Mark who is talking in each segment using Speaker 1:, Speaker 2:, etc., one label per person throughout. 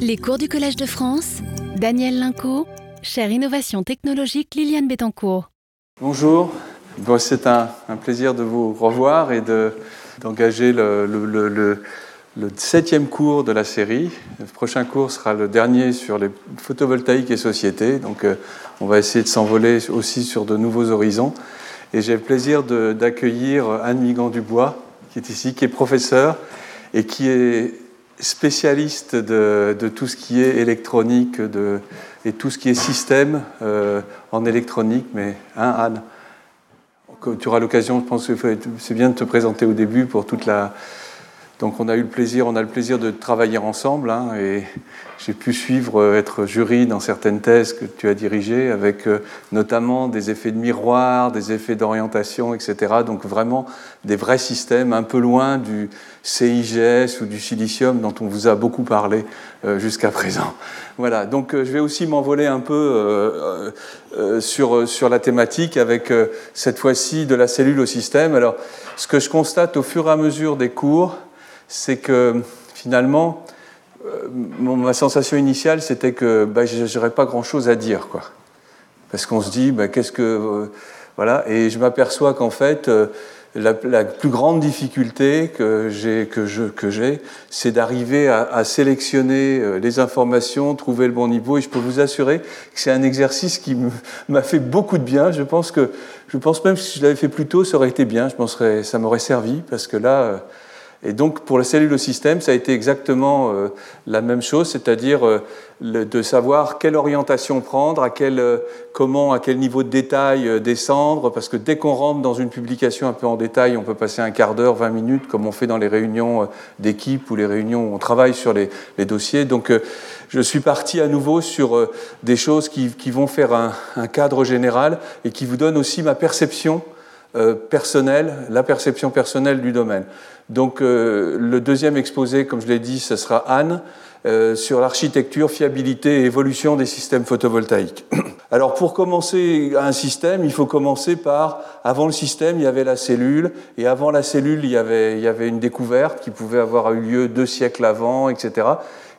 Speaker 1: Les cours du Collège de France, Daniel Linco, chère Innovation technologique Liliane Bettencourt.
Speaker 2: Bonjour, bon, c'est un, plaisir de vous revoir et d'engager le, septième cours de la série. Le prochain cours sera le dernier sur les photovoltaïques et sociétés, donc euh, on va essayer de s'envoler aussi sur de nouveaux horizons. Et j'ai le plaisir d'accueillir Anne Migan-Dubois, qui est ici, qui est professeur et qui est spécialiste de, tout ce qui est électronique de, et tout ce qui est système euh, en électronique. Mais hein, Anne, tu auras l'occasion, je pense que c'est bien de te présenter au début pour toute la. Donc on a eu le plaisir, on a le plaisir de travailler ensemble hein, et j'ai pu suivre, euh, être jury dans certaines thèses que tu as dirigées, avec euh, notamment des effets de miroir, des effets d'orientation, etc. Donc vraiment des vrais systèmes un peu loin du CIGS ou du silicium dont on vous a beaucoup parlé euh, jusqu'à présent. Voilà, donc je vais aussi m'envoler un peu sur, sur la thématique avec cette fois-ci de la cellule au système. Alors ce que je constate au fur et à mesure des cours, c'est que finalement, euh, ma sensation initiale, c'était que bah, je n'aurais pas grand-chose à dire. Quoi. Parce qu'on se dit, bah, qu'est-ce que. Euh, voilà, et je m'aperçois qu'en fait, euh, la, plus grande difficulté que j'ai, que j'ai, c'est d'arriver à, à, sélectionner les informations, trouver le bon niveau. Et je peux vous assurer que c'est un exercice qui m'a fait beaucoup de bien. Je pense que, je pense même que si je l'avais fait plus tôt, ça aurait été bien. Je penserais, ça m'aurait servi parce que là, et donc pour la cellule au système, ça a été exactement euh, la même chose, c'est-à-dire euh, de savoir quelle orientation prendre, à quel, euh, comment, à quel niveau de détail descendre, parce que dès qu'on rentre dans une publication un peu en détail, on peut passer un quart d'heure, 20 minutes, comme on fait dans les réunions d'équipe ou les réunions où on travaille sur les, dossiers. Donc je suis parti à nouveau sur des choses qui, qui vont faire un, un, cadre général et qui vous donnent aussi ma perception personnelle, la perception personnelle du domaine. Donc euh, le deuxième exposé, comme je l'ai dit, ce sera Anne euh, sur l'architecture, fiabilité et évolution des systèmes photovoltaïques. Alors pour commencer un système, il faut commencer par, avant le système, il y avait la cellule, et avant la cellule, il y avait, il y avait une découverte qui pouvait avoir eu lieu deux siècles avant, etc.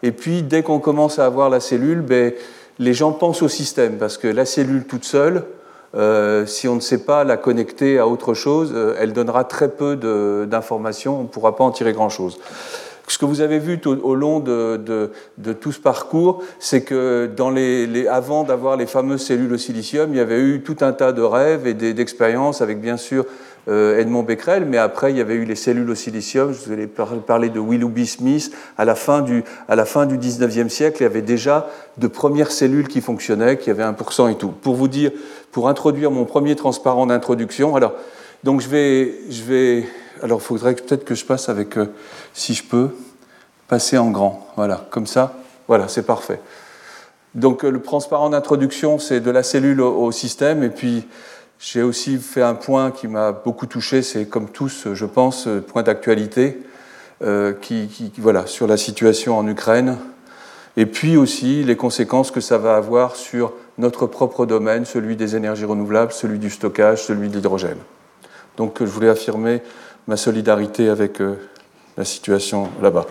Speaker 2: Et puis dès qu'on commence à avoir la cellule, ben, les gens pensent au système, parce que la cellule toute seule, euh, si on ne sait pas la connecter à autre chose, euh, elle donnera très peu d'informations, on ne pourra pas en tirer grand-chose. Ce que vous avez vu au, long de, tout ce parcours, c'est que avant d'avoir les fameuses cellules au silicium, il y avait eu tout un tas de rêves et d'expériences avec bien sûr euh, Edmond Becquerel, mais après il y avait eu les cellules au silicium, je vous ai parlé de Willoughby Smith, à la fin du, à la fin du 19e siècle, il y avait déjà de premières cellules qui fonctionnaient, qui avaient 1% et tout. Pour vous dire, pour introduire mon premier transparent d'introduction, alors, donc je vais, je vais alors faudrait peut-être que je passe avec, euh, si je peux, passer en grand, voilà, comme ça, voilà, c'est parfait. Donc euh, le transparent d'introduction, c'est de la cellule au, système, et puis j'ai aussi fait un point qui m'a beaucoup touché, c'est comme tous, je pense, point d'actualité, euh, qui, voilà, sur la situation en Ukraine, et puis aussi les conséquences que ça va avoir sur notre propre domaine, celui des énergies renouvelables, celui du stockage, celui de l'hydrogène. Donc je voulais affirmer ma solidarité avec euh, la situation là-bas.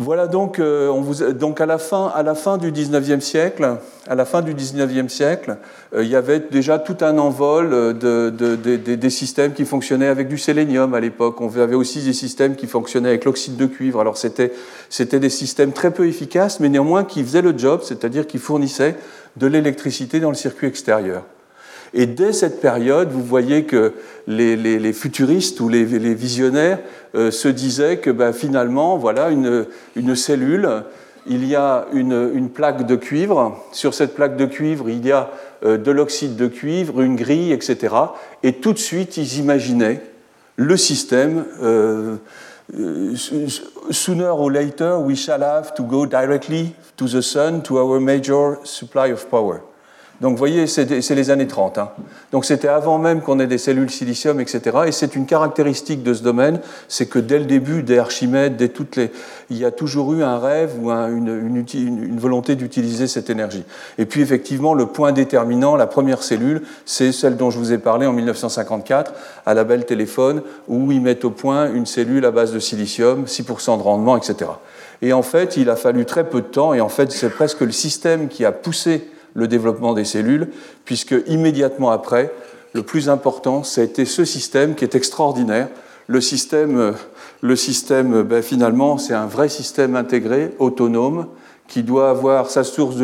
Speaker 2: Voilà donc, euh, on vous, donc à, la fin, à la fin du 19e siècle, à la fin du 19e siècle, euh, il y avait déjà tout un envol euh, de, de, de, des systèmes qui fonctionnaient avec du sélénium à l'époque. On avait aussi des systèmes qui fonctionnaient avec l'oxyde de cuivre. Alors c'était, c'était des systèmes très peu efficaces, mais néanmoins qui faisaient le job, c'est-à-dire qui fournissaient de l'électricité dans le circuit extérieur. Et dès cette période, vous voyez que les, futuristes ou les, visionnaires euh, se disaient que ben, finalement, voilà une, cellule, il y a une, une, plaque de cuivre. Sur cette plaque de cuivre, il y a euh, de l'oxyde de cuivre, une grille, etc. Et tout de suite, ils imaginaient le système. Euh, sooner or later, we shall have to go directly to the sun, to our major supply of power. Donc vous voyez, c'est les années 30. Hein. Donc c'était avant même qu'on ait des cellules silicium, etc. Et c'est une caractéristique de ce domaine, c'est que dès le début, dès Archimède, dès toutes les, il y a toujours eu un rêve ou une, une, volonté d'utiliser cette énergie. Et puis effectivement, le point déterminant, la première cellule, c'est celle dont je vous ai parlé en 1954 à la Belle Téléphone, où ils mettent au point une cellule à base de silicium, 6% de rendement, etc. Et en fait, il a fallu très peu de temps, et en fait, c'est presque le système qui a poussé le développement des cellules, puisque immédiatement après, le plus important, ça a été ce système qui est extraordinaire. Le système, euh, le système ben, finalement, c'est un vrai système intégré, autonome, qui doit avoir sa source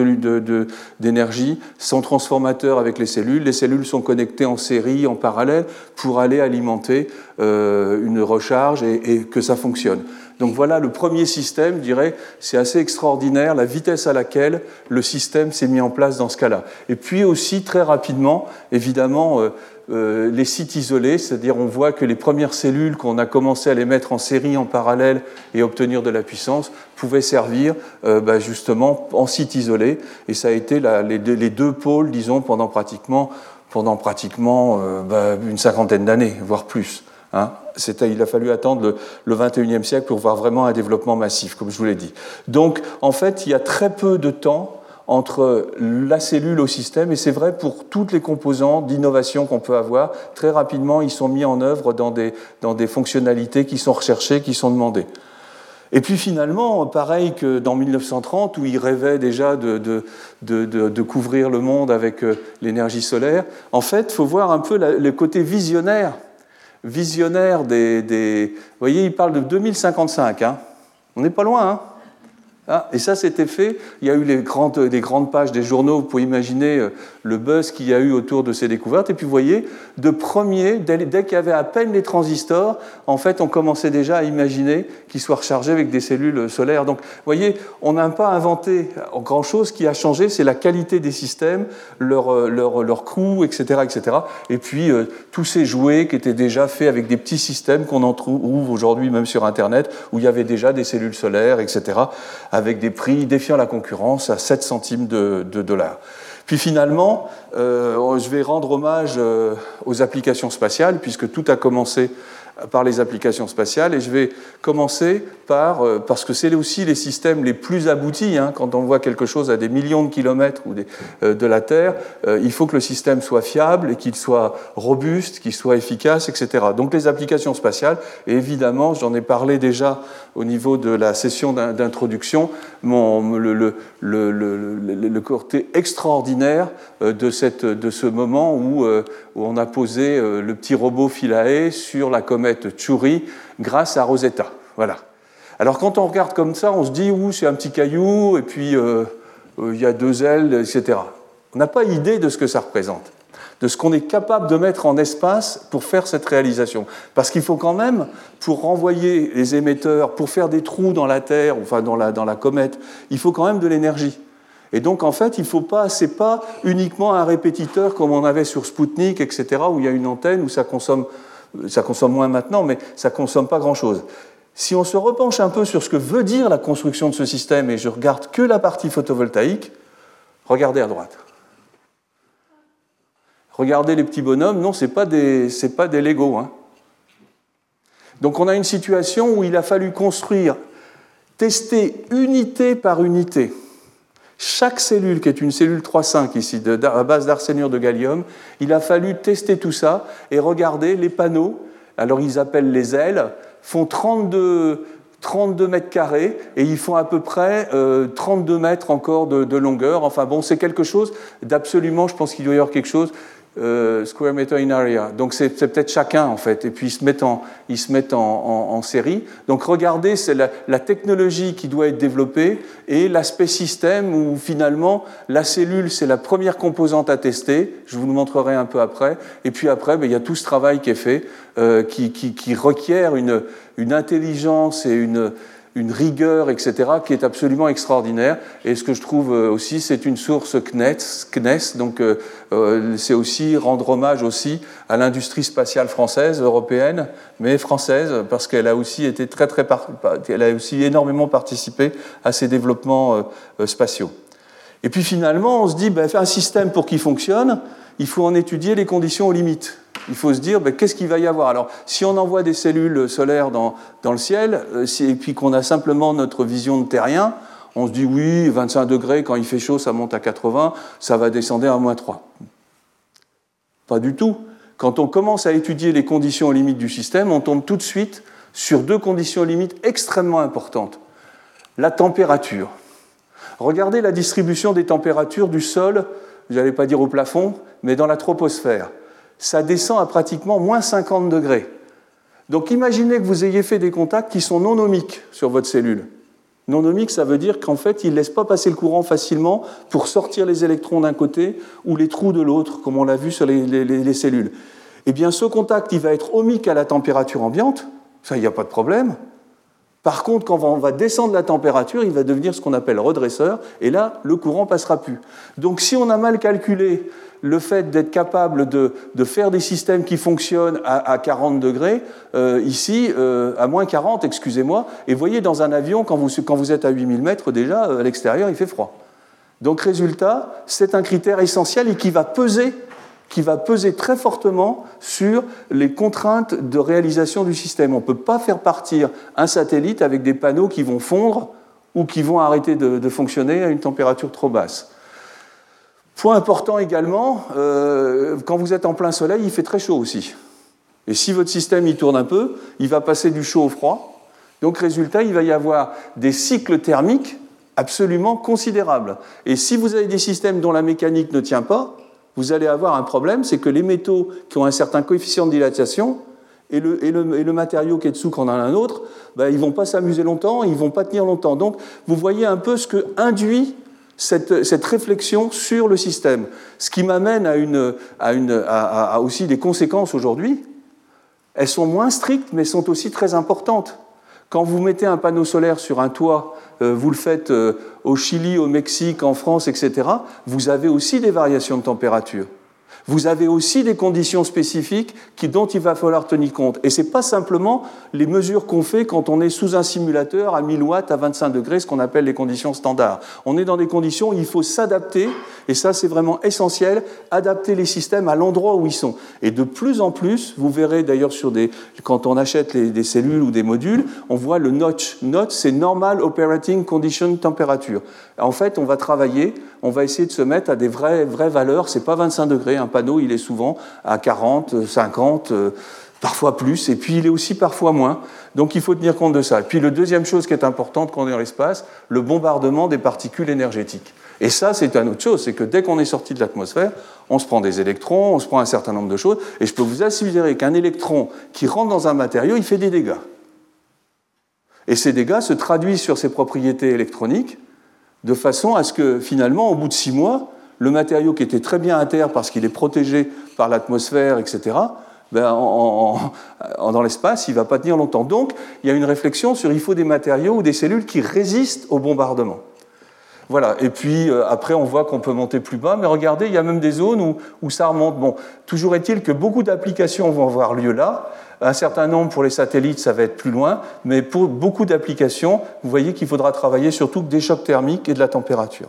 Speaker 2: d'énergie, son transformateur avec les cellules. Les cellules sont connectées en série, en parallèle, pour aller alimenter euh, une recharge et, que ça fonctionne. Donc voilà le premier système, je dirais, c'est assez extraordinaire la vitesse à laquelle le système s'est mis en place dans ce cas-là. Et puis aussi très rapidement, évidemment, euh, euh, les sites isolés, c'est-à-dire on voit que les premières cellules qu'on a commencé à les mettre en série en parallèle et obtenir de la puissance pouvaient servir euh, bah, justement en site isolé. Et ça a été les, deux, pôles, disons, pendant pratiquement, pendant pratiquement bah, une cinquantaine d'années, voire plus. Hein. il a fallu attendre le, 21e siècle pour voir vraiment un développement massif, comme je vous l'ai dit. Donc, en fait, il y a très peu de temps entre la cellule au système, et c'est vrai pour toutes les composants d'innovation qu'on peut avoir. Très rapidement, ils sont mis en œuvre dans des, dans des fonctionnalités qui sont recherchées, qui sont demandées. Et puis finalement, pareil que dans 1930, où ils rêvaient déjà de, de, de, de couvrir le monde avec euh, l'énergie solaire, en fait, il faut voir un peu le côté visionnaire visionnaire des, Vous voyez, il parle de 2055. Hein. On n'est pas loin. Hein ah, et ça, c'était fait. Il y a eu les grandes, pages des journaux. Vous pouvez imaginer euh, le buzz qu'il y a eu autour de ces découvertes. Et puis, vous voyez, de premier, dès, qu'il y avait à peine les transistors, en fait, on commençait déjà à imaginer qu'ils soient rechargés avec des cellules solaires. Donc, vous voyez, on n'a pas inventé grand-chose. Ce qui a changé, c'est la qualité des systèmes, leur, euh, coût, etc., etc. Et puis, euh, tous ces jouets qui étaient déjà faits avec des petits systèmes qu'on en trouve aujourd'hui même sur Internet, où il y avait déjà des cellules solaires, etc avec des prix défiant la concurrence à 7 centimes de, dollars. Puis finalement, euh, je vais rendre hommage euh, aux applications spatiales, puisque tout a commencé par les applications spatiales. Et je vais commencer par, euh, parce que c'est aussi les systèmes les plus aboutis, hein, quand on voit quelque chose à des millions de kilomètres ou euh, de la Terre, euh, il faut que le système soit fiable et qu'il soit robuste, qu'il soit efficace, etc. Donc les applications spatiales, et évidemment, j'en ai parlé déjà au niveau de la session d'introduction, le, le, le, le, côté extraordinaire de, cette, de ce moment où, où on a posé le petit robot Philae sur la comète comète Chury grâce à Rosetta. Voilà. Alors quand on regarde comme ça, on se dit, c'est un petit caillou, et puis euh, euh, il y a deux ailes, etc. On n'a pas idée de ce que ça représente, de ce qu'on est capable de mettre en espace pour faire cette réalisation. Parce qu'il faut quand même, pour renvoyer les émetteurs, pour faire des trous dans la Terre, enfin dans la, dans la comète, il faut quand même de l'énergie. Et donc en fait, il faut pas, c'est pas uniquement un répétiteur comme on avait sur Sputnik, etc., où il y a une antenne où ça consomme ça consomme moins maintenant, mais ça ne consomme pas grand-chose. Si on se repenche un peu sur ce que veut dire la construction de ce système, et je regarde que la partie photovoltaïque, regardez à droite. Regardez les petits bonhommes, non, ce n'est pas des, pas des Lego. Hein. Donc on a une situation où il a fallu construire, tester unité par unité, chaque cellule, qui est une cellule 3,5 ici, à base d'arsénure de gallium, il a fallu tester tout ça et regarder les panneaux. Alors ils appellent les ailes, font 32, 32 mètres carrés et ils font à peu près 32 euh, mètres encore de, de longueur. Enfin bon, c'est quelque chose d'absolument, je pense qu'il doit y avoir quelque chose euh, square meter in area. Donc c'est peut-être chacun en fait, et puis ils se mettent en, ils se mettent en, série. Donc regardez, c'est la, technologie qui doit être développée et l'aspect système où finalement la cellule c'est la première composante à tester. Je vous le montrerai un peu après. Et puis après, ben, il y a tout ce travail qui est fait, euh, qui, qui, qui, requiert une intelligence et une une rigueur, etc., qui est absolument extraordinaire. Et ce que je trouve euh, aussi, c'est une source CNES, donc euh, euh, c'est aussi rendre hommage aussi à l'industrie spatiale française, européenne, mais française, parce qu'elle a aussi été très, très, elle a aussi énormément participé à ces développements spatiaux. Et puis finalement, on se dit, ben, un système pour qu'il fonctionne, il faut en étudier les conditions aux limites. Il faut se dire, ben, qu'est-ce qu'il va y avoir? Alors, si on envoie des cellules solaires dans, dans le ciel, euh, et puis qu'on a simplement notre vision de terrien, on se dit, oui, 25 degrés, quand il fait chaud, ça monte à 80, ça va descendre à moins 3. Pas du tout. Quand on commence à étudier les conditions aux limites du système, on tombe tout de suite sur deux conditions limites extrêmement importantes. La température. Regardez la distribution des températures du sol, je n'allais pas dire au plafond, mais dans la troposphère. Ça descend à pratiquement moins 50 degrés. Donc imaginez que vous ayez fait des contacts qui sont non omiques sur votre cellule. Non omique, ça veut dire qu'en fait, il ne laisse pas passer le courant facilement pour sortir les électrons d'un côté ou les trous de l'autre, comme on l'a vu sur les, cellules. Eh bien, ce contact, il va être omique à la température ambiante, ça, il n'y a pas de problème. Par contre, quand on va descendre la température, il va devenir ce qu'on appelle redresseur, et là, le courant passera plus. Donc, si on a mal calculé le fait d'être capable de, faire des systèmes qui fonctionnent à, 40 degrés, euh, ici, euh, à moins 40, excusez-moi, et voyez, dans un avion, quand vous, quand vous êtes à 8000 mètres, déjà, euh, à l'extérieur, il fait froid. Donc, résultat, c'est un critère essentiel et qui va peser qui va peser très fortement sur les contraintes de réalisation du système. On ne peut pas faire partir un satellite avec des panneaux qui vont fondre ou qui vont arrêter de, fonctionner à une température trop basse. Point important également, euh, quand vous êtes en plein soleil, il fait très chaud aussi. Et si votre système y tourne un peu, il va passer du chaud au froid. Donc résultat, il va y avoir des cycles thermiques absolument considérables. Et si vous avez des systèmes dont la mécanique ne tient pas, vous allez avoir un problème, c'est que les métaux qui ont un certain coefficient de dilatation et le, matériau qui est dessous, qu'on a un autre, ben, ils ne vont pas s'amuser longtemps, ils ne vont pas tenir longtemps. Donc vous voyez un peu ce que induit cette, réflexion sur le système. Ce qui m'amène à, à aussi des conséquences aujourd'hui. Elles sont moins strictes, mais sont aussi très importantes. Quand vous mettez un panneau solaire sur un toit, euh, vous le faites euh, au Chili, au Mexique, en France, etc., vous avez aussi des variations de température vous avez aussi des conditions spécifiques qui, dont il va falloir tenir compte. Et ce n'est pas simplement les mesures qu'on fait quand on est sous un simulateur à 1000 watts, à 25 degrés, ce qu'on appelle les conditions standards. On est dans des conditions où il faut s'adapter, et ça c'est vraiment essentiel, adapter les systèmes à l'endroit où ils sont. Et de plus en plus, vous verrez d'ailleurs sur des, quand on achète des cellules ou des modules, on voit le notch. Notch, c'est Normal Operating Condition Temperature. En fait, on va travailler, on va essayer de se mettre à des vraies, vraies valeurs. C'est pas 25 degrés, un panneau, il est souvent à 40, 50, euh, parfois plus, et puis il est aussi parfois moins. Donc il faut tenir compte de ça. Et puis la deuxième chose qui est importante quand on est dans l'espace, le bombardement des particules énergétiques. Et ça, c'est une autre chose, c'est que dès qu'on est sorti de l'atmosphère, on se prend des électrons, on se prend un certain nombre de choses, et je peux vous assurer qu'un électron qui rentre dans un matériau, il fait des dégâts. Et ces dégâts se traduisent sur ses propriétés électroniques, de façon à ce que finalement, au bout de six mois, le matériau qui était très bien à terre parce qu'il est protégé par l'atmosphère, etc., ben, dans l'espace, il ne va pas tenir longtemps. Donc, il y a une réflexion sur il faut des matériaux ou des cellules qui résistent au bombardement. Voilà, et puis euh, après on voit qu'on peut monter plus bas, mais regardez, il y a même des zones où, où ça remonte. Bon, toujours est-il que beaucoup d'applications vont avoir lieu là, un certain nombre pour les satellites, ça va être plus loin, mais pour beaucoup d'applications, vous voyez qu'il faudra travailler surtout des chocs thermiques et de la température.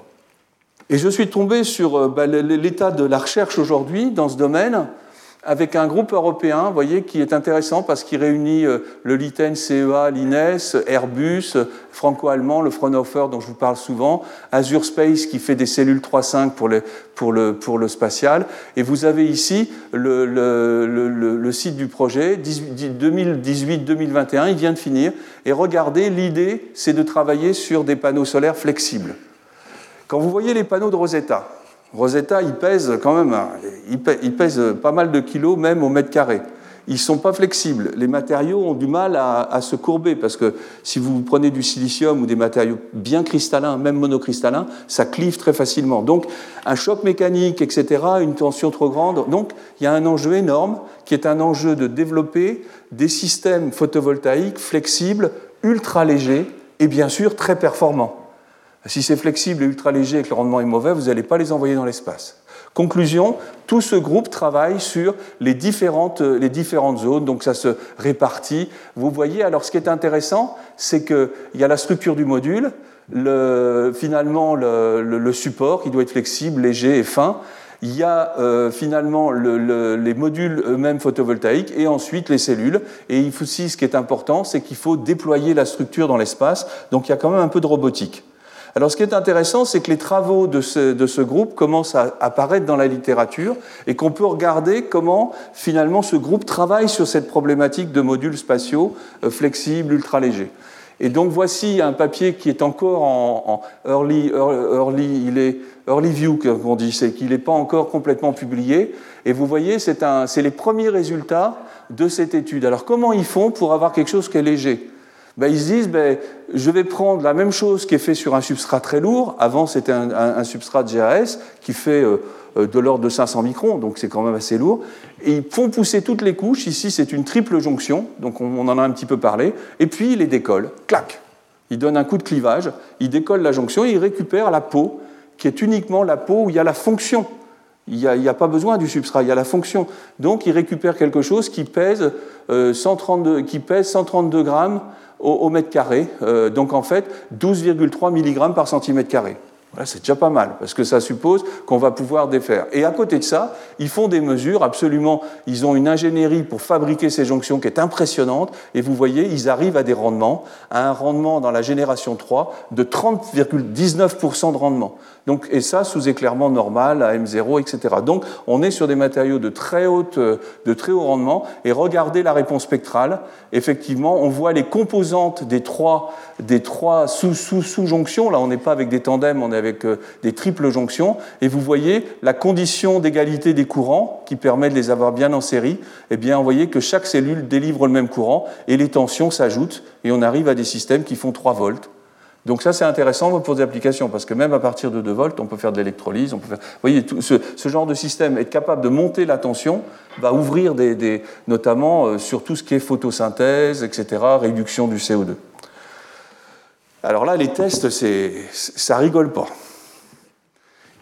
Speaker 2: Et je suis tombé sur euh, bah, l'état de la recherche aujourd'hui dans ce domaine avec un groupe européen, vous voyez, qui est intéressant parce qu'il réunit euh, le LITEN CEA, l'INES, Airbus, franco-allemand, le Fraunhofer dont je vous parle souvent, Azure Space qui fait des cellules 3.5 pour le, pour, le, le spatial. Et vous avez ici le, le, le site du projet, 2018-2021, il vient de finir. Et regardez, l'idée, c'est de travailler sur des panneaux solaires flexibles. Quand vous voyez les panneaux de Rosetta, Rosetta, il pèse quand même, hein, il pèse pas mal de kilos, même au mètre carré. Ils ne sont pas flexibles. Les matériaux ont du mal à, se courber parce que si vous prenez du silicium ou des matériaux bien cristallins, même monocristallins, ça clive très facilement. Donc, un choc mécanique, etc., une tension trop grande. Donc, il y a un enjeu énorme qui est un enjeu de développer des systèmes photovoltaïques flexibles, ultra légers et bien sûr très performants. Si c'est flexible et ultra léger et que le rendement est mauvais, vous n'allez pas les envoyer dans l'espace. Conclusion, tout ce groupe travaille sur les différentes, les différentes zones, donc ça se répartit. Vous voyez, alors ce qui est intéressant, c'est qu'il y a la structure du module, le, finalement le, le, support qui doit être flexible, léger et fin. Il y a euh, finalement le, les modules eux-mêmes photovoltaïques et ensuite les cellules. Et il faut aussi, ce qui est important, c'est qu'il faut déployer la structure dans l'espace. Donc il y a quand même un peu de robotique. Alors ce qui est intéressant, c'est que les travaux de ce, groupe commencent à apparaître dans la littérature et qu'on peut regarder comment finalement ce groupe travaille sur cette problématique de modules spatiaux euh, flexibles, ultra légers. Et donc voici un papier qui est encore en, early, early view qu'on dit, c'est qu'il n'est pas encore complètement publié. Et vous voyez, c'est les premiers résultats de cette étude. Alors comment ils font pour avoir quelque chose qui est léger? Ben, ils se disent, ben, je vais prendre la même chose qui est fait sur un substrat très lourd. Avant, c'était un, substrat GAS qui fait euh, euh, de l'ordre de 500 microns, donc c'est quand même assez lourd. Et ils font pousser toutes les couches. Ici, c'est une triple jonction, donc on, en a un petit peu parlé. Et puis, ils les décollent. Clac Ils donnent un coup de clivage, ils décollent la jonction et ils récupèrent la peau, qui est uniquement la peau où il y a la fonction. Il n'y a, pas besoin du substrat, il y a la fonction. Donc, ils récupèrent quelque chose qui pèse, euh, 132, qui pèse 132 grammes au, mètre carré, euh, donc en fait 12,3 mg par centimètre carré. c'est déjà pas mal, parce que ça suppose qu'on va pouvoir défaire. Et à côté de ça, ils font des mesures absolument, ils ont une ingénierie pour fabriquer ces jonctions qui est impressionnante, et vous voyez, ils arrivent à des rendements, à un rendement dans la génération 3 de 30,19% de rendement. Donc, et ça sous éclairement normal, à M0, etc. Donc on est sur des matériaux de très, haute, de très haut rendement. Et regardez la réponse spectrale. Effectivement, on voit les composantes des trois, des trois sous-sous-sous-jonctions. Là, on n'est pas avec des tandems, on est avec euh, des triples jonctions. Et vous voyez la condition d'égalité des courants qui permet de les avoir bien en série. Eh bien, vous voyez que chaque cellule délivre le même courant et les tensions s'ajoutent et on arrive à des systèmes qui font 3 volts. Donc ça, c'est intéressant pour des applications, parce que même à partir de 2 volts, on peut faire de l'électrolyse. On peut faire... Vous voyez, ce, genre de système, être capable de monter la tension, va ouvrir des, notamment euh, sur tout ce qui est photosynthèse, etc., réduction du CO2. Alors là, les tests, ça rigole pas.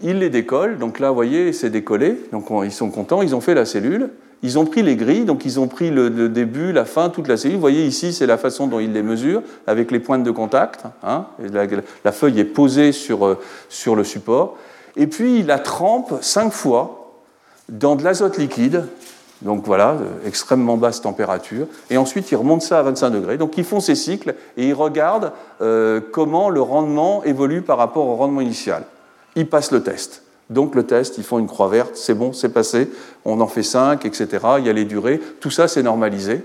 Speaker 2: Ils les décollent, donc là, vous voyez, c'est décollé, donc ils sont contents, ils ont fait la cellule, ils ont pris les grilles, donc ils ont pris le, début, la fin, toute la cellule. Vous voyez ici, c'est la façon dont ils les mesurent, avec les pointes de contact. Hein, la, feuille est posée sur, euh, sur le support. Et puis, ils la trempent cinq fois dans de l'azote liquide, donc voilà, euh, extrêmement basse température. Et ensuite, ils remontent ça à 25 degrés. Donc ils font ces cycles et ils regardent euh, comment le rendement évolue par rapport au rendement initial. Ils passent le test. Donc le test, ils font une croix verte, c'est bon, c'est passé, on en fait 5, etc. Il y a les durées, tout ça c'est normalisé.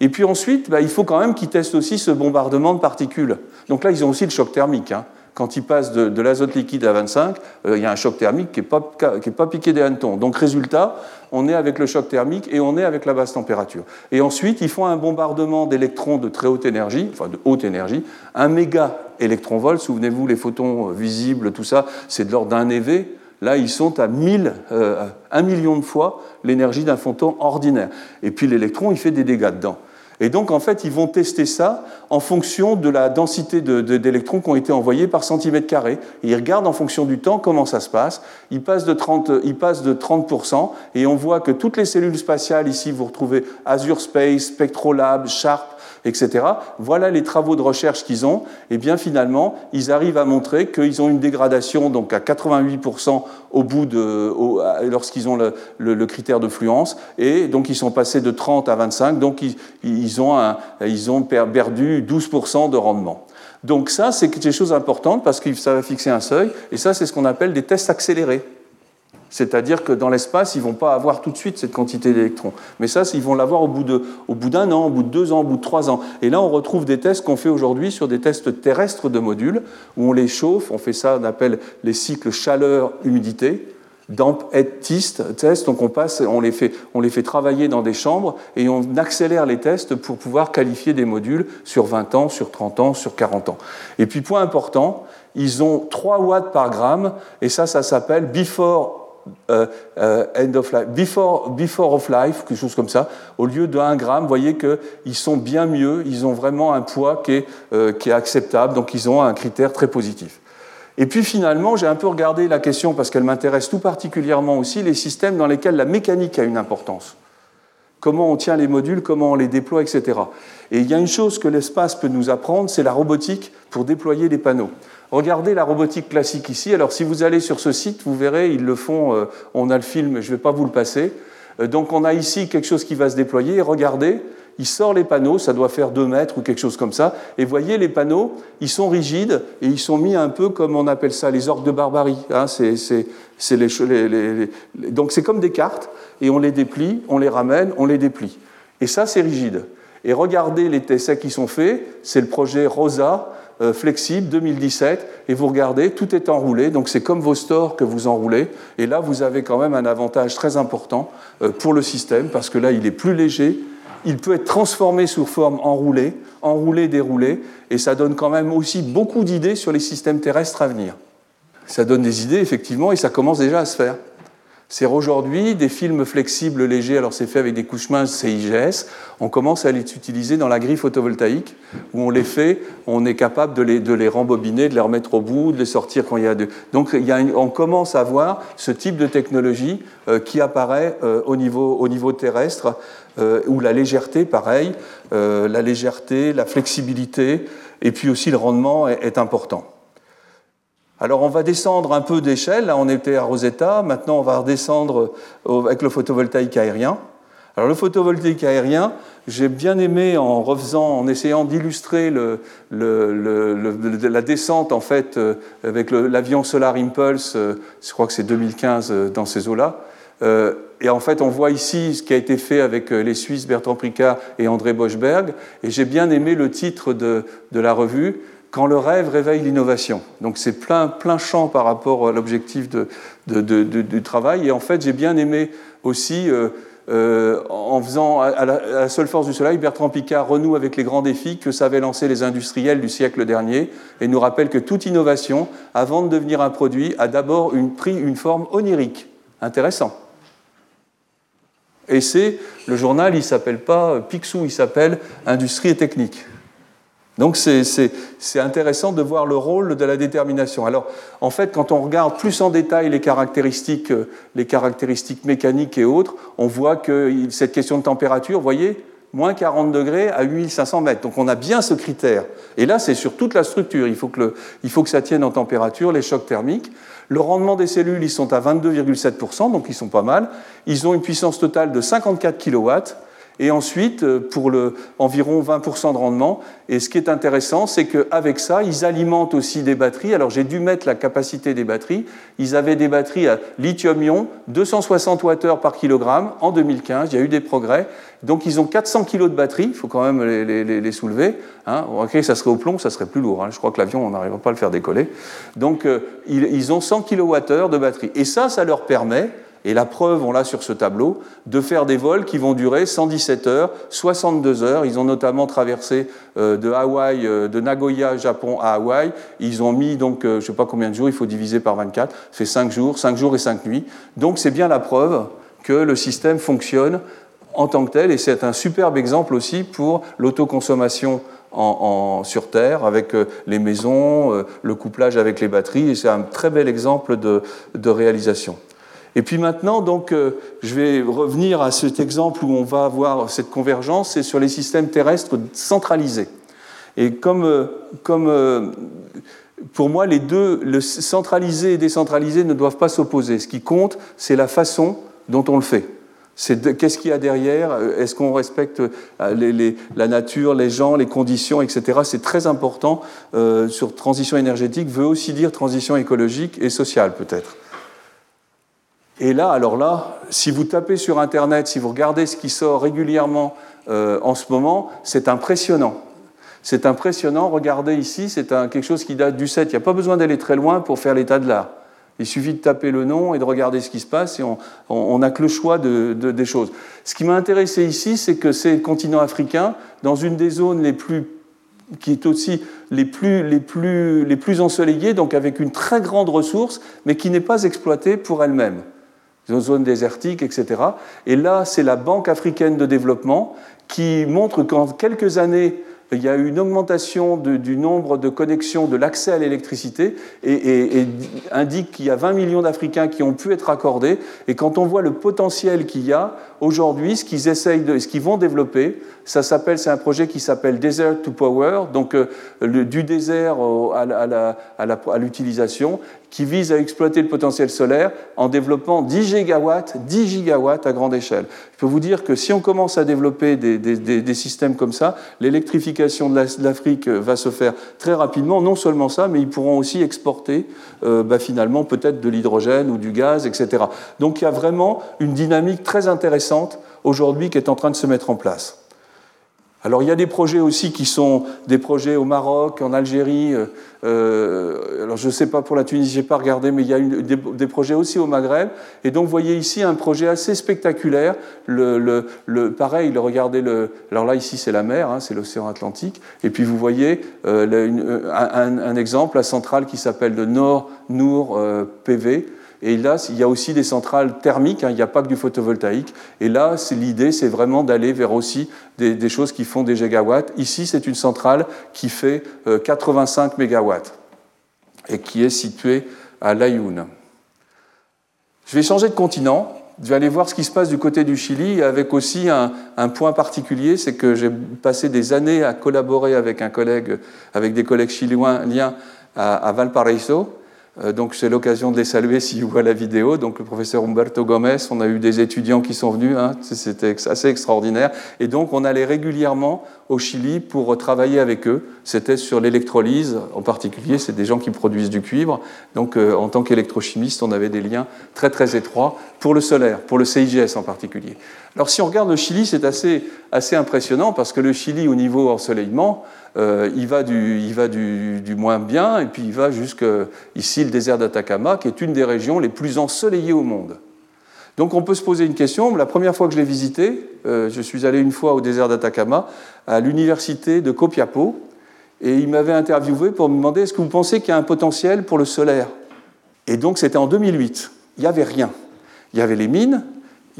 Speaker 2: Et puis ensuite, bah, il faut quand même qu'ils testent aussi ce bombardement de particules. Donc là, ils ont aussi le choc thermique. Hein. Quand ils passent de, l'azote liquide à 25, euh, il y a un choc thermique qui n'est pas, pas, piqué des hannetons. Donc résultat, on est avec le choc thermique et on est avec la basse température. Et ensuite, ils font un bombardement d'électrons de très haute énergie, enfin de haute énergie, un méga électron-volt. Souvenez-vous, les photons visibles, tout ça, c'est de l'ordre d'un EV. Là, ils sont à 1000, euh, 1 million de fois l'énergie d'un photon ordinaire. Et puis l'électron, il fait des dégâts dedans. Et donc, en fait, ils vont tester ça en fonction de la densité d'électrons qui ont été envoyés par centimètre carré. ils regardent en fonction du temps comment ça se passe. Ils passent de 30, ils passent de 30% et on voit que toutes les cellules spatiales, ici, vous retrouvez Azure Space, Spectrolab, Sharp, etc. Voilà les travaux de recherche qu'ils ont. Et bien finalement, ils arrivent à montrer qu'ils ont une dégradation donc à 88% au bout de, lorsqu'ils ont le, critère de fluence. Et donc ils sont passés de 30 à 25. Donc ils, ont, ils ont perdu 12% de rendement. Donc ça, c'est quelque chose d'important parce que ça va fixer un seuil. Et ça, c'est ce qu'on appelle des tests accélérés. C'est-à-dire que dans l'espace, ils ne vont pas avoir tout de suite cette quantité d'électrons. Mais ça, ils vont l'avoir au bout d'un an, au bout de deux ans, au bout de trois ans. Et là, on retrouve des tests qu'on fait aujourd'hui sur des tests terrestres de modules, où on les chauffe, on fait ça, on appelle les cycles chaleur-humidité, damp head test, donc on passe, on les, fait, on les fait travailler dans des chambres et on accélère les tests pour pouvoir qualifier des modules sur 20 ans, sur 30 ans, sur 40 ans. Et puis point important, ils ont 3 watts par gramme et ça, ça s'appelle before euh, euh, end of life, before, before of life, quelque chose comme ça, au lieu de 1 gramme, vous voyez qu'ils sont bien mieux, ils ont vraiment un poids qui est, euh, qui est acceptable, donc ils ont un critère très positif. Et puis finalement, j'ai un peu regardé la question parce qu'elle m'intéresse tout particulièrement aussi, les systèmes dans lesquels la mécanique a une importance. Comment on tient les modules, comment on les déploie, etc. Et il y a une chose que l'espace peut nous apprendre, c'est la robotique pour déployer les panneaux. Regardez la robotique classique ici. Alors si vous allez sur ce site, vous verrez, ils le font, euh, on a le film, je ne vais pas vous le passer. Euh, donc on a ici quelque chose qui va se déployer. regardez, il sort les panneaux, ça doit faire 2 mètres ou quelque chose comme ça. Et voyez, les panneaux, ils sont rigides et ils sont mis un peu comme on appelle ça, les orques de barbarie. Hein. donc c'est comme des cartes et on les déplie, on les ramène, on les déplie. Et ça, c'est rigide. Et regardez les essais qui sont faits, c'est le projet ROSA, euh, flexible 2017 et vous regardez, tout est enroulé, donc c'est comme vos stores que vous enroulez et là vous avez quand même un avantage très important euh, pour le système parce que là il est plus léger, il peut être transformé sous forme enroulée, enroulé, déroulé et ça donne quand même aussi beaucoup d'idées sur les systèmes terrestres à venir. Ça donne des idées effectivement et ça commence déjà à se faire. C'est aujourd'hui des films flexibles légers, alors c'est fait avec des couches minces CIGS, on commence à les utiliser dans la grille photovoltaïque, où on les fait, on est capable de les, de les rembobiner, de les remettre au bout, de les sortir quand il y a de... Donc il y a on commence à voir ce type de technologie euh, qui apparaît euh, au, niveau, au niveau terrestre, euh, où la légèreté, pareil, la légèreté, la flexibilité, et puis aussi le rendement est important. Alors on va descendre un peu d'échelle, là on était à Rosetta, maintenant on va redescendre avec le photovoltaïque aérien. Alors le photovoltaïque aérien, j'ai bien aimé en refaisant, en essayant d'illustrer la descente en fait euh, avec l'avion Solar Impulse, euh, je crois que c'est 2015 euh, dans ces eaux-là. Et en fait, on voit ici ce qui a été fait avec les Suisses Bertrand Pricard et André Boschberg. Et j'ai bien aimé le titre de la revue, quand le rêve réveille l'innovation. Donc c'est plein, plein champ par rapport à l'objectif du travail. Et en fait, j'ai bien aimé aussi, euh, euh, en faisant à la, seule force du soleil, Bertrand Picard renoue avec les grands défis que savaient lancer les industriels du siècle dernier et nous rappelle que toute innovation, avant de devenir un produit, a d'abord pris une forme onirique. Intéressant. Et c'est, le journal, il ne s'appelle pas Picsou, il s'appelle Industrie et Technique. Donc c'est intéressant de voir le rôle de la détermination. Alors en fait, quand on regarde plus en détail les caractéristiques, euh, les caractéristiques mécaniques et autres, on voit que cette question de température, vous voyez, moins 40 degrés à 8500 mètres. Donc on a bien ce critère. Et là, c'est sur toute la structure. Il faut, que le, il faut que ça tienne en température, les chocs thermiques. Le rendement des cellules, ils sont à 22,7%, donc ils sont pas mal. Ils ont une puissance totale de 54 kW et ensuite euh, pour le, environ 20% de rendement. Et ce qui est intéressant, c'est qu'avec ça, ils alimentent aussi des batteries. Alors j'ai dû mettre la capacité des batteries. Ils avaient des batteries à lithium-ion, 260 Wh par kilogramme en 2015. Il y a eu des progrès. Donc ils ont 400 kg de batterie, il faut quand même les, soulever. Hein. Okay, ça serait au plomb, ça serait plus lourd. Hein. Je crois que l'avion, on n'arrivera pas à le faire décoller. Donc euh, ils, ils ont 100 kWh de batterie. Et ça, ça leur permet et la preuve, on l'a sur ce tableau, de faire des vols qui vont durer 117 heures, 62 heures. Ils ont notamment traversé euh, de Hawaï, euh, de Nagoya, Japon à Hawaï. Ils ont mis donc, euh, je ne sais pas combien de jours, il faut diviser par 24, ça fait 5 jours, 5 jours et 5 nuits. Donc c'est bien la preuve que le système fonctionne en tant que tel, et c'est un superbe exemple aussi pour l'autoconsommation sur Terre, avec les maisons, le couplage avec les batteries, et c'est un très bel exemple de réalisation. Et puis maintenant, donc, euh, je vais revenir à cet exemple où on va avoir cette convergence, c'est sur les systèmes terrestres centralisés. Et comme, euh, comme euh, pour moi, les deux, le centralisé et décentralisé, ne doivent pas s'opposer. Ce qui compte, c'est la façon dont on le fait. C'est qu'est-ce qu'il y a derrière Est-ce qu'on respecte la nature, les gens, les conditions, etc. C'est très important. sur transition énergétique veut aussi dire transition écologique et sociale, peut-être. Et là, alors là, si vous tapez sur Internet, si vous regardez ce qui sort régulièrement euh, en ce moment, c'est impressionnant. C'est impressionnant. Regardez ici, c'est quelque chose qui date du 7. Il n'y a pas besoin d'aller très loin pour faire l'état de l'art. Il suffit de taper le nom et de regarder ce qui se passe et on n'a que le choix de, des choses. Ce qui m'a intéressé ici, c'est que c'est le continent africain, dans une des zones les plus qui est aussi les plus, les, plus, les plus ensoleillées, donc avec une très grande ressource, mais qui n'est pas exploitée pour elle-même zones désertiques, etc. Et là, c'est la Banque africaine de développement qui montre qu'en quelques années, il y a eu une augmentation du nombre de connexions de l'accès à l'électricité et, indique qu'il y a 20 millions d'Africains qui ont pu être accordés. Et quand on voit le potentiel qu'il y a aujourd'hui, ce qu'ils essayent de, ce qu'ils vont développer, ça s'appelle, c'est un projet qui s'appelle Desert to Power, donc euh, du désert à l'utilisation, qui vise à exploiter le potentiel solaire en développant 10 gigawatts, 10 gigawatts à grande échelle. Je peux vous dire que si on commence à développer des, systèmes comme ça, l'électrification de l'Afrique va se faire très rapidement. Non seulement ça, mais ils pourront aussi exporter euh, bah, finalement peut-être de l'hydrogène ou du gaz, etc. Donc il y a vraiment une dynamique très intéressante aujourd'hui qui est en train de se mettre en place. Alors il y a des projets aussi qui sont des projets au Maroc, en Algérie. Euh, euh, alors je ne sais pas pour la Tunisie, j'ai pas regardé, mais il y a des, projets aussi au Maghreb. Et donc vous voyez ici un projet assez spectaculaire. Le, le, pareil, regardez le. Alors là ici c'est la mer, hein, c'est l'océan Atlantique. Et puis vous voyez euh, un, un, exemple, la centrale qui s'appelle le Nord Nour PV et là, il y a aussi des centrales thermiques, hein, il n'y a pas que du photovoltaïque. Et là, l'idée, c'est vraiment d'aller vers aussi des, choses qui font des gigawatts. Ici, c'est une centrale qui fait 85 euh, mégawatts et qui est située à Layoun. Je vais changer de continent. Je vais aller voir ce qui se passe du côté du Chili avec aussi un, point particulier, c'est que j'ai passé des années à collaborer avec un collègue, avec des collègues chiliens à, à Valparaiso, donc c'est l'occasion de les saluer s'ils voient la vidéo. Donc le professeur Humberto Gomez, on a eu des étudiants qui sont venus, hein, c'était assez extraordinaire. Et donc on allait régulièrement au Chili pour travailler avec eux. C'était sur l'électrolyse en particulier, c'est des gens qui produisent du cuivre. Donc euh, en tant qu'électrochimiste, on avait des liens très très étroits pour le solaire, pour le CIGS en particulier. Alors si on regarde le Chili, c'est assez, assez impressionnant parce que le Chili au niveau ensoleillement, euh, il va, du, moins bien, et puis il va jusqu'ici le désert d'Atacama, qui est une des régions les plus ensoleillées au monde. Donc on peut se poser une question. La première fois que je l'ai visité, euh, je suis allé une fois au désert d'Atacama, à l'université de Copiapo, et il m'avait interviewé pour me demander est-ce que vous pensez qu'il y a un potentiel pour le solaire? Et donc c'était en 2008. Il n'y avait rien. Il y avait les mines,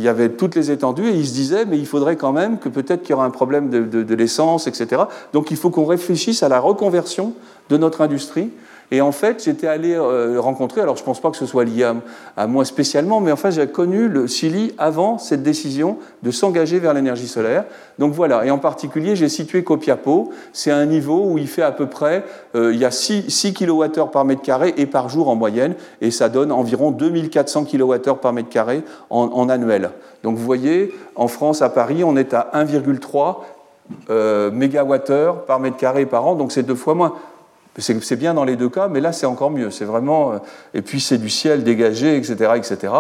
Speaker 2: il y avait toutes les étendues et il se disait, mais il faudrait quand même que peut-être qu'il y aura un problème de, l'essence, etc. Donc il faut qu'on réfléchisse à la reconversion de notre industrie et en fait, j'étais allé euh, rencontrer, alors je ne pense pas que ce soit lié à, moi spécialement, mais enfin, j'ai connu le Chili avant cette décision de s'engager vers l'énergie solaire. Donc voilà, et en particulier, j'ai situé Copiapo. C'est un niveau où il fait à peu près, euh, il y a 6, 6 kWh par mètre carré et par jour en moyenne, et ça donne environ 2400 kWh par mètre carré en, annuel. Donc vous voyez, en France, à Paris, on est à 1,3 euh, mégawattheures par mètre carré par an, donc c'est deux fois moins. C'est bien dans les deux cas, mais là c'est encore mieux. C'est vraiment. Euh, et puis c'est du ciel dégagé, etc., etc.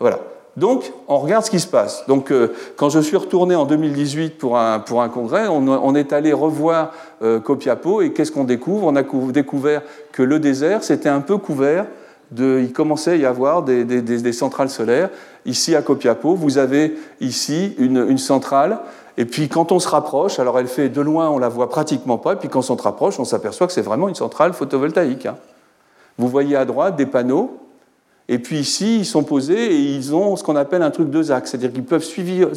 Speaker 2: Voilà. Donc, on regarde ce qui se passe. Donc, euh, quand je suis retourné en 2018 pour un, pour un congrès, on, est allé revoir euh, Copiapo et qu'est-ce qu'on découvre? On a découvert que le désert, c'était un peu couvert. De, il commençait à y avoir des, centrales solaires. Ici, à Copiapo, vous avez ici une centrale et puis quand on se rapproche, alors elle fait de loin, on la voit pratiquement pas, et puis quand on se rapproche, on s'aperçoit que c'est vraiment une centrale photovoltaïque. Hein. Vous voyez à droite des panneaux, et puis ici, ils sont posés et ils ont ce qu'on appelle un truc deux axes, c'est-à-dire qu'ils peuvent suivre,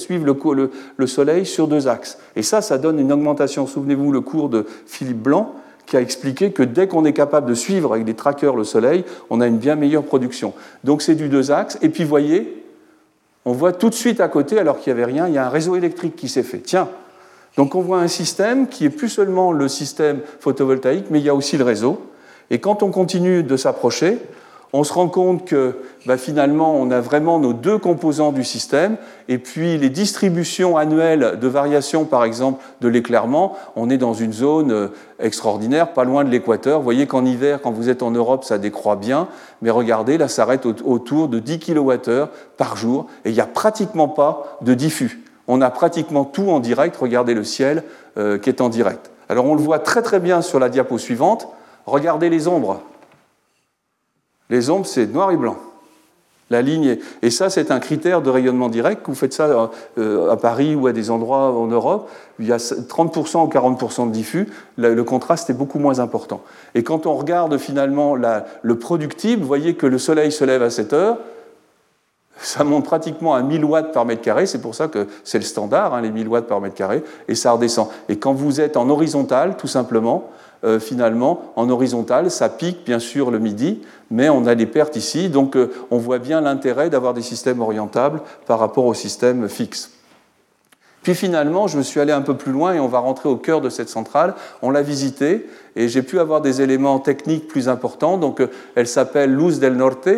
Speaker 2: le, soleil sur deux axes. Et ça, ça donne une augmentation. Souvenez-vous le cours de Philippe Blanc qui a expliqué que dès qu'on est capable de suivre avec des trackers le soleil, on a une bien meilleure production. Donc c'est du deux axes. Et puis voyez, on voit tout de suite à côté, alors qu'il n'y avait rien, il y a un réseau électrique qui s'est fait. Tiens, donc on voit un système qui est plus seulement le système photovoltaïque, mais il y a aussi le réseau. Et quand on continue de s'approcher, on se rend compte que bah, finalement, on a vraiment nos deux composants du système, et puis les distributions annuelles de variation, par exemple, de l'éclairement, on est dans une zone euh, extraordinaire, pas loin de l'équateur. Vous voyez qu'en hiver, quand vous êtes en Europe, ça décroît bien, mais regardez, là, ça arrête autour de 10 kWh par jour, et il n'y a pratiquement pas de diffus. On a pratiquement tout en direct, regardez le ciel euh, qui est en direct. Alors on le voit très très bien sur la diapo suivante, regardez les ombres. Les ombres, c'est noir et blanc. La ligne Et ça, c'est un critère de rayonnement direct. Vous faites ça euh, à Paris ou à des endroits en Europe, il y a 30% ou 40% de diffus, le contraste est beaucoup moins important. Et quand on regarde finalement le productible, vous voyez que le soleil se lève à 7 heures, ça monte pratiquement à 1000 watts par mètre carré, c'est pour ça que c'est le standard, hein, les 1000 watts par mètre carré, et ça redescend. Et quand vous êtes en horizontal, tout simplement, euh, finalement, en horizontal, ça pique bien sûr le midi, mais on a des pertes ici, donc euh, on voit bien l'intérêt d'avoir des systèmes orientables par rapport aux systèmes fixes. Puis finalement, je me suis allé un peu plus loin et on va rentrer au cœur de cette centrale. On l'a visitée et j'ai pu avoir des éléments techniques plus importants. Donc, euh, elle s'appelle Luz del Norte.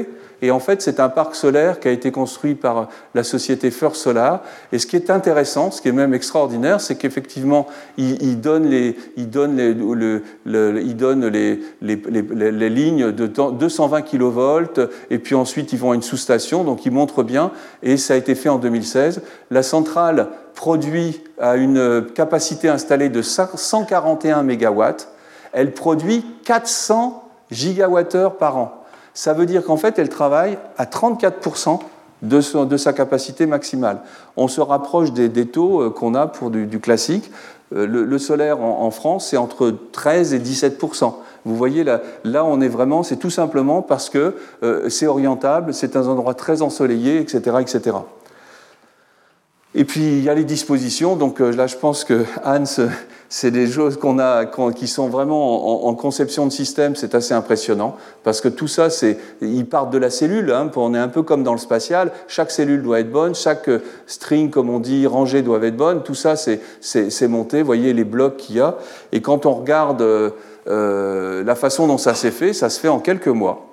Speaker 2: Et en fait, c'est un parc solaire qui a été construit par la société First Solar. Et ce qui est intéressant, ce qui est même extraordinaire, c'est qu'effectivement, il, il donne, les, lignes de 220 kV, et puis ensuite, ils vont à une sous-station, donc il montre bien, et ça a été fait en 2016. La centrale produit à une capacité installée de 141 MW. Elle produit 400 gigawattheures par an. Ça veut dire qu'en fait, elle travaille à 34% de, sa capacité maximale. On se rapproche des, taux euh, qu'on a pour du, classique. Euh, le, solaire en, France, c'est entre 13 et 17%. Vous voyez, là, là on est vraiment, c'est tout simplement parce que euh, c'est orientable, c'est un endroit très ensoleillé, etc., etc. Et puis il y a les dispositions. Donc là, je pense que Hans c'est des choses qu'on a, qui sont vraiment en, conception de système, c'est assez impressionnant, parce que tout ça, c'est, ils partent de la cellule, hein, on est un peu comme dans le spatial, chaque cellule doit être bonne, chaque string, comme on dit, rangée doit être bonne, tout ça, c'est, c'est, monté, vous voyez les blocs qu'il y a, et quand on regarde euh, la façon dont ça s'est fait, ça se fait en quelques mois.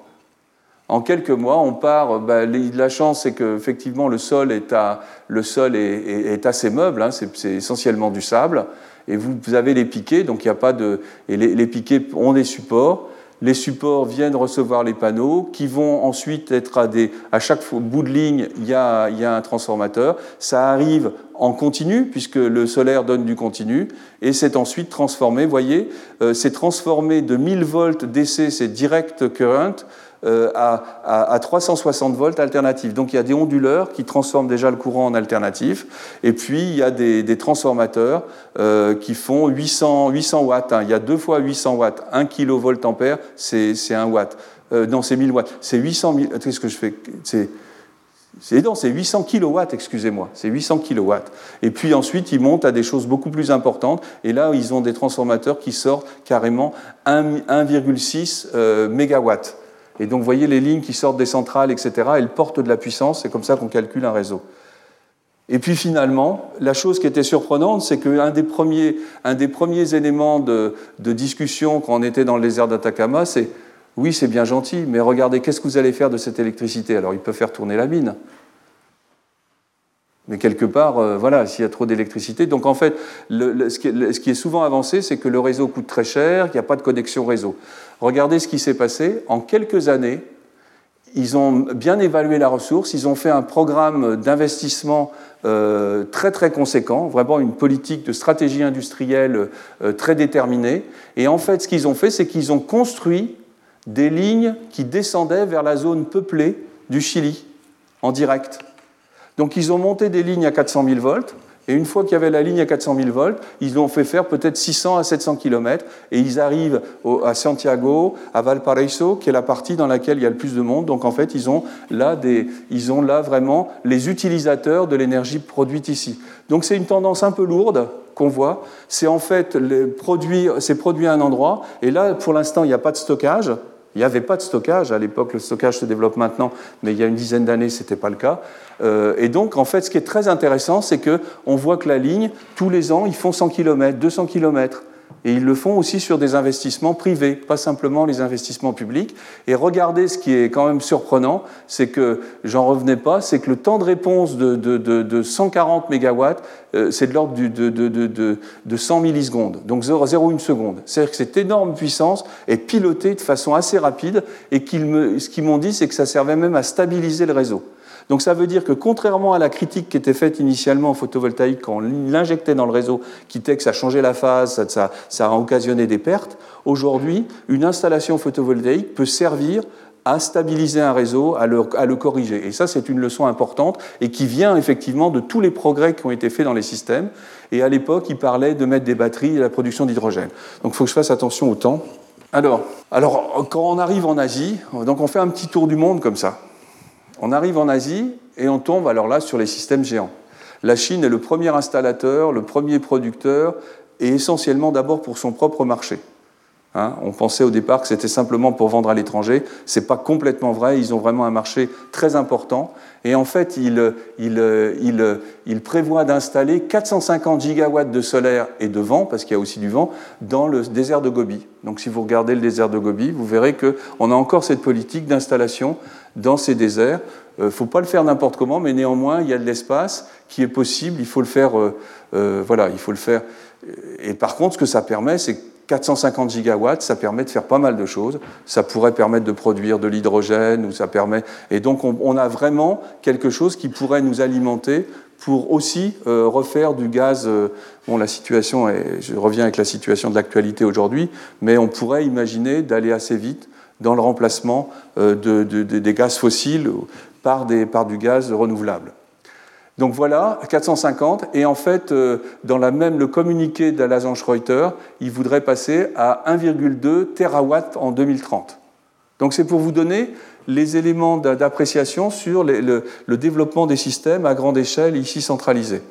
Speaker 2: En quelques mois, on part. Bah, la chance, c'est qu'effectivement, le sol est, assez meuble. Hein, c'est essentiellement du sable et vous, avez les piquets, donc il n'y a pas de. Et les, piquets ont des supports. Les supports viennent recevoir les panneaux qui vont ensuite être à des. À chaque bout de ligne, il y a, il y a un transformateur. Ça arrive en continu, puisque le solaire donne du continu, et c'est ensuite transformé. Vous voyez, euh, c'est transformé de 1000 volts DC, c'est direct current, euh, à, 360 volts alternatifs. Donc il y a des onduleurs qui transforment déjà le courant en alternatif, et puis il y a des, transformateurs euh, qui font 800, 800 watts. Hein. Il y a deux fois 800 watts. 1 kV ampère, c'est 1 watt. Euh, non, c'est 1000 watts. C'est 800 Qu'est-ce que je fais? C'est, non, c'est 800 kilowatts, excusez-moi, c'est 800 kilowatts. Et puis ensuite, ils montent à des choses beaucoup plus importantes. Et là, ils ont des transformateurs qui sortent carrément 1,6 euh, mégawatts. Et donc, vous voyez les lignes qui sortent des centrales, etc., elles portent de la puissance, c'est comme ça qu'on calcule un réseau. Et puis finalement, la chose qui était surprenante, c'est qu'un des, premiers, un des premiers éléments de, discussion quand on était dans le désert d'Atacama, c'est oui, c'est bien gentil, mais regardez, qu'est-ce que vous allez faire de cette électricité? Alors, il peut faire tourner la mine. Mais quelque part, euh, voilà, s'il y a trop d'électricité. Donc en fait, ce, qui est, souvent avancé, c'est que le réseau coûte très cher, qu'il n'y a pas de connexion réseau. Regardez ce qui s'est passé. En quelques années, ils ont bien évalué la ressource, ils ont fait un programme d'investissement euh, très très conséquent, vraiment une politique de stratégie industrielle euh, très déterminée. Et en fait, ce qu'ils ont fait, c'est qu'ils ont construit des lignes qui descendaient vers la zone peuplée du Chili en direct. Donc ils ont monté des lignes à 400 000 volts, et une fois qu'il y avait la ligne à 400 000 volts, ils l'ont fait faire peut-être 600 à 700 km, et ils arrivent à Santiago, à Valparaiso, qui est la partie dans laquelle il y a le plus de monde. Donc en fait, ils ont là, des, ils ont là vraiment les utilisateurs de l'énergie produite ici. Donc c'est une tendance un peu lourde qu'on voit. C'est en fait les produits, c'est produit à un endroit, et là, pour l'instant, il n'y a pas de stockage. Il n'y avait pas de stockage. À l'époque, le stockage se développe maintenant, mais il y a une dizaine d'années, ce n'était pas le cas. Euh, et donc, en fait, ce qui est très intéressant, c'est qu'on voit que la ligne, tous les ans, ils font 100 km, 200 km. Et ils le font aussi sur des investissements privés, pas simplement les investissements publics. Et regardez ce qui est quand même surprenant, c'est que, j'en revenais pas, c'est que le temps de réponse de, de, de, 140 MW, euh, c'est de l'ordre de, 100 millisecondes, donc 0,1 seconde. C'est-à-dire que cette énorme puissance est pilotée de façon assez rapide, et ce qu'ils m'ont dit, c'est que ça servait même à stabiliser le réseau. Donc ça veut dire que contrairement à la critique qui était faite initialement en photovoltaïque quand on l'injectait dans le réseau, qui était que ça changeait la phase, ça, a occasionné des pertes, aujourd'hui, une installation photovoltaïque peut servir à stabiliser un réseau, à le, à le corriger. Et ça, c'est une leçon importante et qui vient effectivement de tous les progrès qui ont été faits dans les systèmes. Et à l'époque, il parlait de mettre des batteries et la production d'hydrogène. Donc il faut que je fasse attention au temps. Alors, alors, quand on arrive en Asie, donc on fait un petit tour du monde comme ça. On arrive en Asie et on tombe alors là sur les systèmes géants. La Chine est le premier installateur, le premier producteur, et essentiellement d'abord pour son propre marché. Hein, on pensait au départ que c'était simplement pour vendre à l'étranger. Ce n'est pas complètement vrai. Ils ont vraiment un marché très important. Et en fait, ils, il, prévoient d'installer 450 gigawatts de solaire et de vent, parce qu'il y a aussi du vent, dans le désert de Gobi. Donc si vous regardez le désert de Gobi, vous verrez qu'on a encore cette politique d'installation dans ces déserts. Il euh, ne faut pas le faire n'importe comment, mais néanmoins, il y a de l'espace qui est possible. Il faut le faire. Euh, euh, voilà, il faut le faire. Et par contre, ce que ça permet, c'est 450 gigawatts, ça permet de faire pas mal de choses. Ça pourrait permettre de produire de l'hydrogène, ou ça permet. Et donc, on, a vraiment quelque chose qui pourrait nous alimenter pour aussi refaire du gaz. Bon, la situation, est, je reviens avec la situation de l'actualité aujourd'hui, mais on pourrait imaginer d'aller assez vite dans le remplacement euh, de, des gaz fossiles par, du gaz renouvelable. Donc voilà, 450. Et en fait, euh, dans la même, le communiqué d'Alazan Reuter, il voudrait passer à 1,2 TW en 2030. Donc c'est pour vous donner les éléments d'appréciation sur le, développement des systèmes à grande échelle ici centralisés.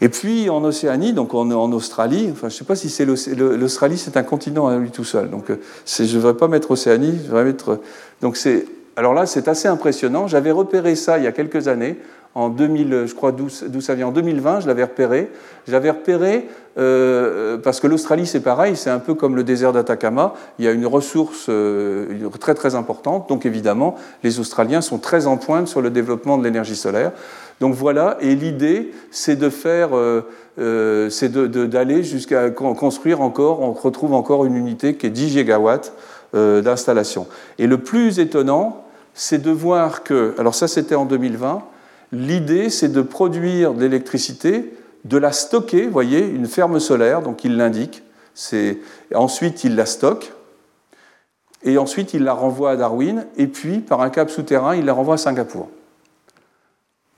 Speaker 2: Et puis en Océanie, donc en, en Australie, enfin je ne sais pas si c'est l'Australie, c'est un continent à lui tout seul. Donc euh, je ne devrais pas mettre Océanie, je devrais mettre. Donc c'est alors là, c'est assez impressionnant. J'avais repéré ça il y a quelques années en 2000, je crois d'où ça vient, en 2020, je l'avais repéré. Je l'avais repéré euh, parce que l'Australie, c'est pareil, c'est un peu comme le désert d'Atacama. Il y a une ressource euh, très très importante. Donc évidemment, les Australiens sont très en pointe sur le développement de l'énergie solaire. Donc voilà, et l'idée, c'est de faire, euh, c'est d'aller jusqu'à construire encore, on retrouve encore une unité qui est 10 gigawatts d'installation. Et le plus étonnant, c'est de voir que, alors ça c'était en 2020, L'idée, c'est de produire de l'électricité, de la stocker, vous voyez, une ferme solaire, donc il l'indique. Ensuite, il la stocke, et ensuite, il la renvoie à Darwin, et puis, par un câble souterrain, il la renvoie à Singapour.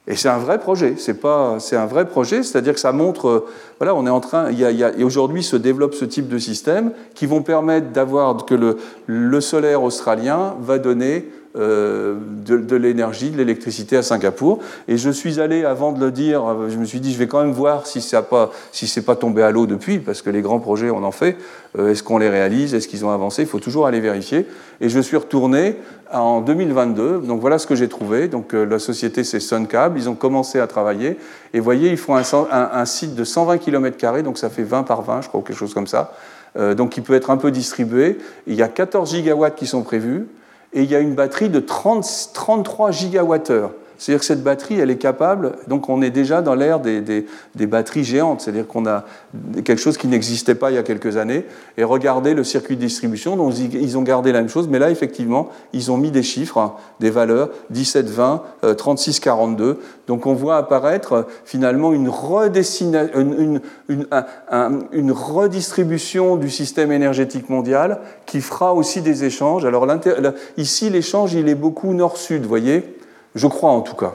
Speaker 2: Et c'est un vrai projet, c'est pas, c'est un vrai projet, c'est-à-dire que ça montre, voilà, on est en train, il y a, et aujourd'hui se développe ce type de système qui vont permettre d'avoir que le, le solaire australien va donner euh, de, l'énergie, de l'électricité à Singapour. Et je suis allé, avant de le dire, je me suis dit, je vais quand même voir si ça pas, si c'est pas tombé à l'eau depuis, parce que les grands projets, on en fait. Euh, est-ce qu'on les réalise? Est-ce qu'ils ont avancé? Il faut toujours aller vérifier. Et je suis retourné en 2022. Donc voilà ce que j'ai trouvé. Donc euh, la société, c'est Suncab. Ils ont commencé à travailler. Et voyez, ils font un, site de 120 km, donc ça fait 20 par 20, je crois, quelque chose comme ça. donc il peut être un peu distribué. Il y a 14 gigawatts qui sont prévus et il y a une batterie de 30, 33 gigawattheures. C'est-à-dire que cette batterie, elle est capable, donc on est déjà dans l'ère des, des, batteries géantes, c'est-à-dire qu'on a quelque chose qui n'existait pas il y a quelques années. Et regardez le circuit de distribution, donc ils ont gardé la même chose, mais là, effectivement, ils ont mis des chiffres, hein, des valeurs, 17, 20, 36, 42. Donc on voit apparaître finalement une, une, une, une redistribution du système énergétique mondial qui fera aussi des échanges. Alors ici, l'échange, il est beaucoup nord-sud, vous voyez je crois en tout cas.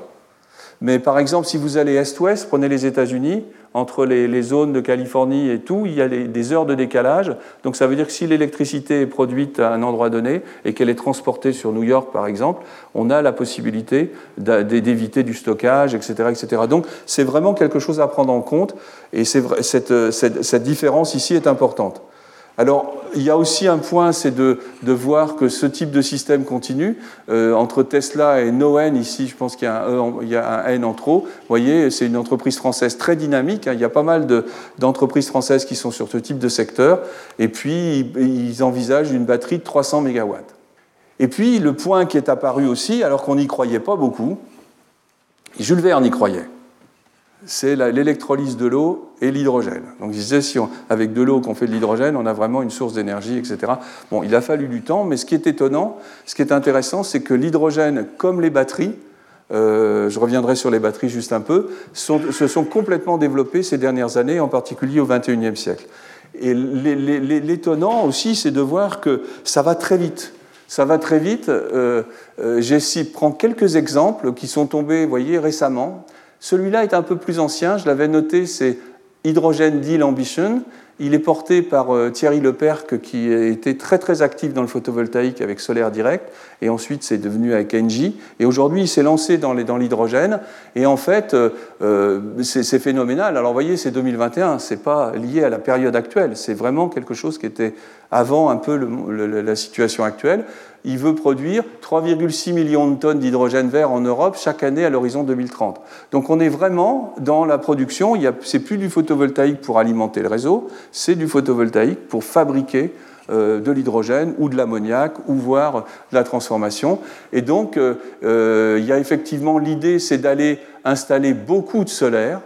Speaker 2: Mais par exemple, si vous allez est-ouest, prenez les États-Unis, entre les, zones de Californie et tout, il y a des heures de décalage. Donc ça veut dire que si l'électricité est produite à un endroit donné et qu'elle est transportée sur New York, par exemple, on a la possibilité d'éviter du stockage, etc. etc. Donc c'est vraiment quelque chose à prendre en compte et cette, cette différence ici est importante. Alors, il y a aussi un point, c'est de, voir que ce type de système continue. Euh, entre Tesla et Noen, ici, je pense qu'il y, a un N en trop. Vous voyez, c'est une entreprise française très dynamique. Hein. Il y a pas mal d'entreprises françaises qui sont sur ce type de secteur. Et puis, ils envisagent une batterie de 300 MW. Et puis, le point qui est apparu aussi, alors qu'on n'y croyait pas beaucoup, Jules Verne y croyait c'est l'électrolyse de l'eau et l'hydrogène. Donc il disait, si avec de l'eau qu'on fait de l'hydrogène, on a vraiment une source d'énergie, etc. Bon, il a fallu du temps, mais ce qui est étonnant, ce qui est intéressant, c'est que l'hydrogène, comme les batteries, euh, je reviendrai sur les batteries juste un peu, se sont complètement développées ces dernières années, en particulier au XXIe siècle. Et l'étonnant aussi, c'est de voir que ça va très vite. Ça va très vite. Euh, euh, J'ai prends quelques exemples qui sont tombés, vous voyez, récemment. Celui-là est un peu plus ancien, je l'avais noté, c'est Hydrogen Deal Ambition. Il est porté par euh, Thierry Leperc, qui été très très actif dans le photovoltaïque avec Solaire Direct, et ensuite c'est devenu avec Engie. Et aujourd'hui, il s'est lancé dans l'hydrogène. Et en fait, euh, euh, c'est phénoménal. Alors, vous voyez, c'est 2021, c'est pas lié à la période actuelle. C'est vraiment quelque chose qui était avant un peu la situation actuelle il veut produire 3,6 millions de tonnes d'hydrogène vert en Europe chaque année à l'horizon 2030. Donc on est vraiment dans la production, ce n'est plus du photovoltaïque pour alimenter le réseau, c'est du photovoltaïque pour fabriquer euh, de l'hydrogène ou de l'ammoniac ou voire de la transformation. Et donc euh, euh, il y a effectivement l'idée, c'est d'aller installer beaucoup de solaire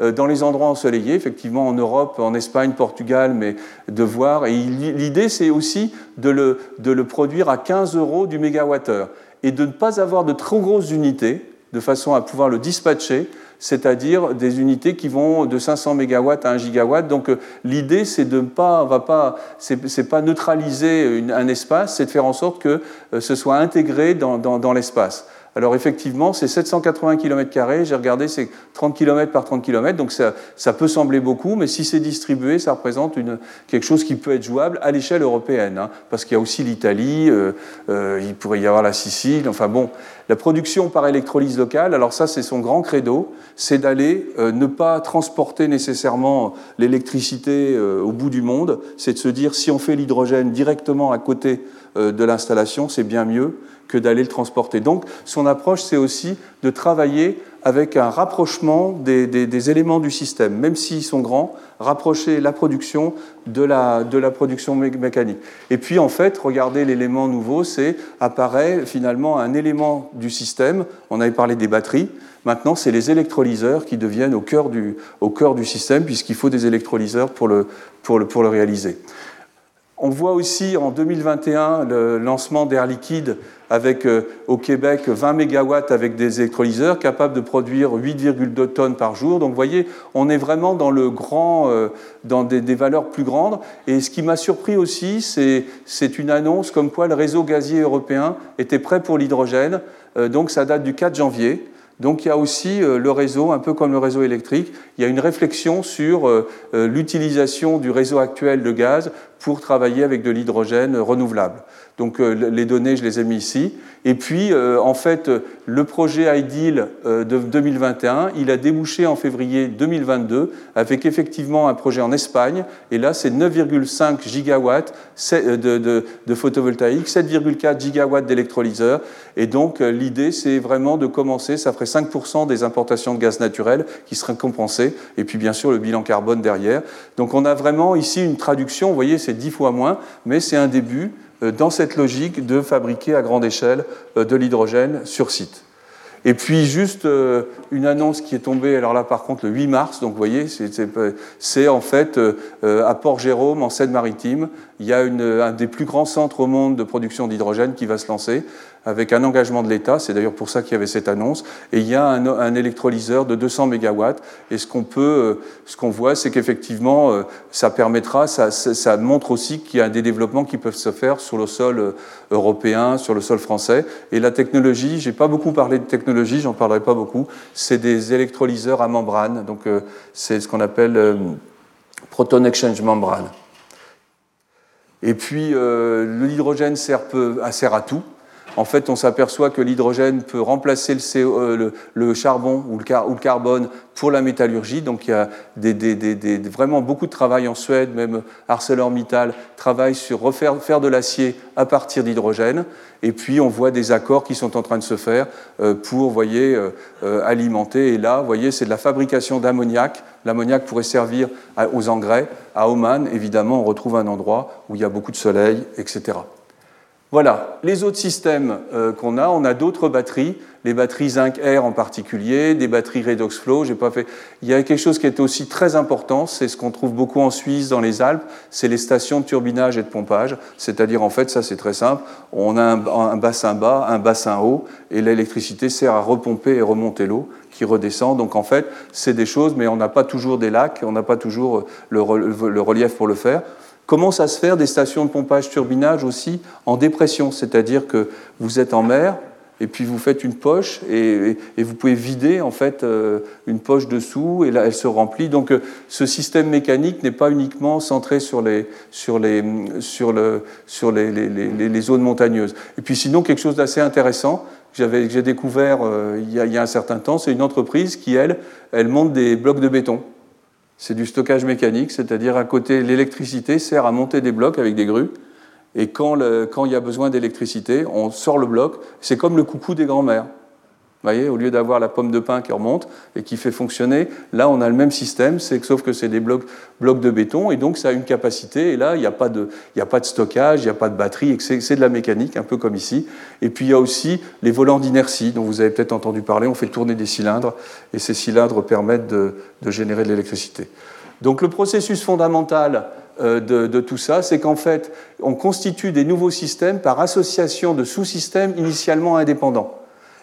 Speaker 2: dans les endroits ensoleillés, effectivement en Europe, en Espagne, Portugal, mais de voir. Et l'idée, c'est aussi de le, produire à 15 euros du mégawattheure et de ne pas avoir de trop grosses unités, de façon à pouvoir le dispatcher, c'est-à-dire des unités qui vont de 500 MW à 1 gigawatt. Donc euh, l'idée, c'est de ne pas, va pas, c'est pas neutraliser un espace, c'est de faire en sorte que euh, ce soit intégré dans l'espace. Alors effectivement, c'est 780 km, j'ai regardé, c'est 30 km par 30 km, donc ça, peut sembler beaucoup, mais si c'est distribué, ça représente quelque chose qui peut être jouable à l'échelle européenne, hein, parce qu'il y a aussi l'Italie, euh, euh, il pourrait y avoir la Sicile, enfin bon, la production par électrolyse locale, alors ça c'est son grand credo, c'est d'aller euh, ne pas transporter nécessairement l'électricité au bout du monde, c'est de se dire si on fait l'hydrogène directement à côté de l'installation, c'est bien mieux que d'aller le transporter. Donc son approche, c'est aussi de travailler avec un rapprochement des, éléments du système, même s'ils sont grands, rapprocher la production de la, production mécanique. Et puis en fait, regardez l'élément nouveau, c'est apparaît finalement un élément du système, on avait parlé des batteries, maintenant c'est les électrolyseurs qui deviennent au cœur du, au cœur du système, puisqu'il faut des électrolyseurs pour le, pour le, pour le réaliser. On voit aussi en 2021 le lancement d'Air Liquide avec euh, au Québec 20 MW avec des électrolyseurs capables de produire 8,2 tonnes par jour. Donc vous voyez, on est vraiment dans le grand, euh, dans des, valeurs plus grandes. Et ce qui m'a surpris aussi, c'est une annonce comme quoi le réseau gazier européen était prêt pour l'hydrogène. Euh, donc ça date du 4 janvier. Donc il y a aussi le réseau, un peu comme le réseau électrique, il y a une réflexion sur l'utilisation du réseau actuel de gaz pour travailler avec de l'hydrogène renouvelable. Donc euh, les données, je les ai mis ici. Et puis, euh, en fait, le projet IDEAL euh, de 2021, il a débouché en février 2022 avec effectivement un projet en Espagne. Et là, c'est 9,5 gigawatts de, de photovoltaïque, 7,4 gigawatts d'électrolyseurs. Et donc, l'idée, c'est vraiment de commencer. Ça ferait 5% des importations de gaz naturel qui seraient compensées. Et puis, bien sûr, le bilan carbone derrière. Donc, on a vraiment ici une traduction. Vous voyez, c'est 10 fois moins, mais c'est un début. Euh, dans cette logique de fabriquer à grande échelle euh, de l'hydrogène sur site. Et puis juste euh, une annonce qui est tombée, alors là par contre le 8 mars, donc vous voyez, c'est en fait à Port-Jérôme, en Seine-Maritime, il y a un des plus grands centres au monde de production d'hydrogène qui va se lancer avec un engagement de l'État, c'est d'ailleurs pour ça qu'il y avait cette annonce, et il y a un, électrolyseur de 200 MW, et ce qu'on peut, euh, ce qu'on voit, c'est qu'effectivement, euh, ça permettra, ça, montre aussi qu'il y a des développements qui peuvent se faire sur le sol euh, européen, sur le sol français, et la technologie, j'ai pas beaucoup parlé de technologie, j'en parlerai pas beaucoup, c'est des électrolyseurs à membrane, donc c'est ce qu'on appelle proton exchange membrane. Et puis, l'hydrogène sert, sert à tout en fait, on s'aperçoit que l'hydrogène peut remplacer le, euh, charbon ou le, carbone pour la métallurgie. Donc il y a vraiment beaucoup de travail en Suède, même ArcelorMittal travaille sur refaire faire de l'acier à partir d'hydrogène. Et puis on voit des accords qui sont en train de se faire euh, pour, voyez, euh, alimenter. Et là, voyez, c'est de la fabrication d'ammoniac. L'ammoniac pourrait servir aux engrais. À Oman, évidemment, on retrouve un endroit où il y a beaucoup de soleil, etc. Voilà, les autres systèmes euh, qu'on a, on a d'autres batteries, les batteries Zinc Air en particulier, des batteries Redox Flow, j'ai pas fait. Il y a quelque chose qui est aussi très important, c'est ce qu'on trouve beaucoup en Suisse, dans les Alpes, c'est les stations de turbinage et de pompage. C'est-à-dire, en fait, ça c'est très simple, on a un, bassin bas, un bassin haut, et l'électricité sert à repomper et remonter l'eau qui redescend. Donc en fait, c'est des choses, mais on n'a pas toujours des lacs, on n'a pas toujours le relief pour le faire commence à se faire des stations de pompage-turbinage aussi en dépression, c'est-à-dire que vous êtes en mer, et puis vous faites une poche, et, vous pouvez vider en fait une poche dessous, et là elle se remplit. Donc ce système mécanique n'est pas uniquement centré sur les, sur les, sur le, sur les, les, les zones montagneuses. Et puis sinon, quelque chose d'assez intéressant, que j'ai découvert il, y a, il y a un certain temps, c'est une entreprise qui, elle, elle monte des blocs de béton. C'est du stockage mécanique, c'est-à-dire à côté, l'électricité sert à monter des blocs avec des grues. Et quand, quand il y a besoin d'électricité, on sort le bloc. C'est comme le coucou des grands-mères au lieu d'avoir la pomme de pin qui remonte et qui fait fonctionner, là on a le même système, sauf que c'est des blocs, de béton et donc ça a une capacité. Et là, il n'y a, pas de, a pas de stockage, il n'y a pas de batterie, c'est de la mécanique, un peu comme ici. Et puis il y a aussi les volants d'inertie dont vous avez peut-être entendu parler. On fait tourner des cylindres et ces cylindres permettent de, générer de l'électricité. Donc le processus fondamental euh, de, de, tout ça, c'est qu'en fait, on constitue des nouveaux systèmes par association de sous-systèmes initialement indépendants.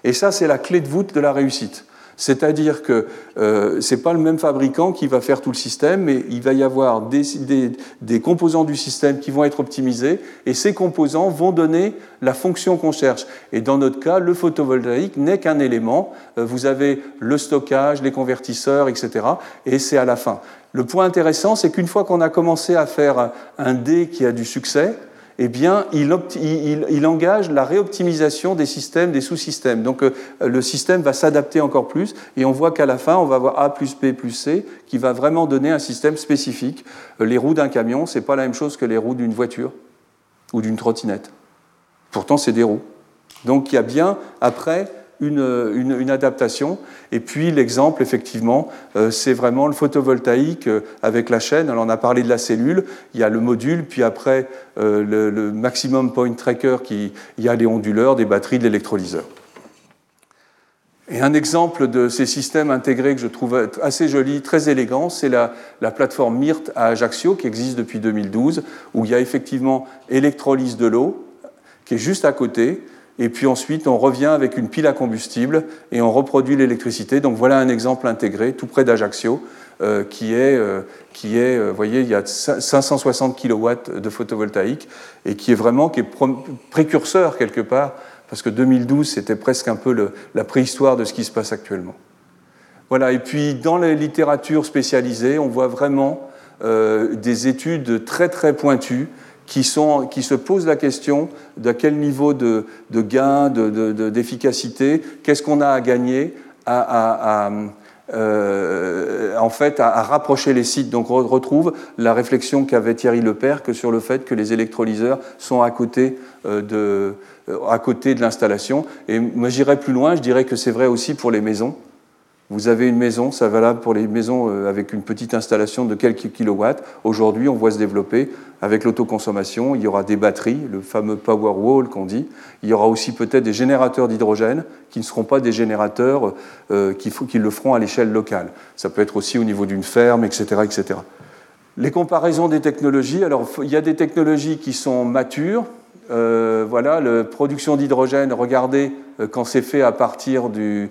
Speaker 2: Et ça, c'est la clé de voûte de la réussite. C'est-à-dire que euh, ce n'est pas le même fabricant qui va faire tout le système, mais il va y avoir des, des, composants du système qui vont être optimisés, et ces composants vont donner la fonction qu'on cherche. Et dans notre cas, le photovoltaïque n'est qu'un élément. Euh, vous avez le stockage, les convertisseurs, etc. Et c'est à la fin. Le point intéressant, c'est qu'une fois qu'on a commencé à faire un D qui a du succès, eh bien, il, engage la réoptimisation des systèmes, des sous-systèmes. Donc, euh, le système va s'adapter encore plus, et on voit qu'à la fin, on va avoir A plus B plus C, qui va vraiment donner un système spécifique. Euh, les roues d'un camion, ce n'est pas la même chose que les roues d'une voiture ou d'une trottinette. Pourtant, c'est des roues. Donc, il y a bien, après, une, adaptation. Et puis l'exemple, effectivement, euh, c'est vraiment le photovoltaïque euh, avec la chaîne. Alors on a parlé de la cellule, il y a le module, puis après euh, le, maximum point tracker, qui, il y a les onduleurs, des batteries, de l'électrolyseur. Et un exemple de ces systèmes intégrés que je trouve assez joli, très élégant, c'est la, la, plateforme MIRT à Ajaccio qui existe depuis 2012, où il y a effectivement électrolyse de l'eau, qui est juste à côté, et puis ensuite on revient avec une pile à combustible et on reproduit l'électricité. Donc voilà un exemple intégré tout près d'Ajaccio euh, qui est, euh, qui est euh, vous voyez, il y a 560 kW de photovoltaïque et qui est vraiment qui est précurseur quelque part, parce que 2012 c'était presque un peu la préhistoire de ce qui se passe actuellement. Voilà, et puis dans les littératures spécialisées, on voit vraiment des études très très pointues qui, se posent la question de quel niveau de, gain, d'efficacité, de, qu'est-ce qu'on a à gagner à, euh, en fait, à, rapprocher les sites. Donc on retrouve la réflexion qu'avait Thierry Lepère que sur le fait que les électrolyseurs sont à côté euh, de, euh, à côté de l'installation. Et moi j'irais plus loin, je dirais que c'est vrai aussi pour les maisons. Vous avez une maison, ça valable pour les maisons euh, avec une petite installation de quelques kilowatts. Aujourd'hui, on voit se développer avec l'autoconsommation. Il y aura des batteries, le fameux power wall qu'on dit. Il y aura aussi peut-être des générateurs d'hydrogène qui ne seront pas des générateurs euh, qui, le feront à l'échelle locale. Ça peut être aussi au niveau d'une ferme, etc., etc. Les comparaisons des technologies. Alors, il y a des technologies qui sont matures. Euh, voilà, la production d'hydrogène, regardez quand c'est fait à partir du,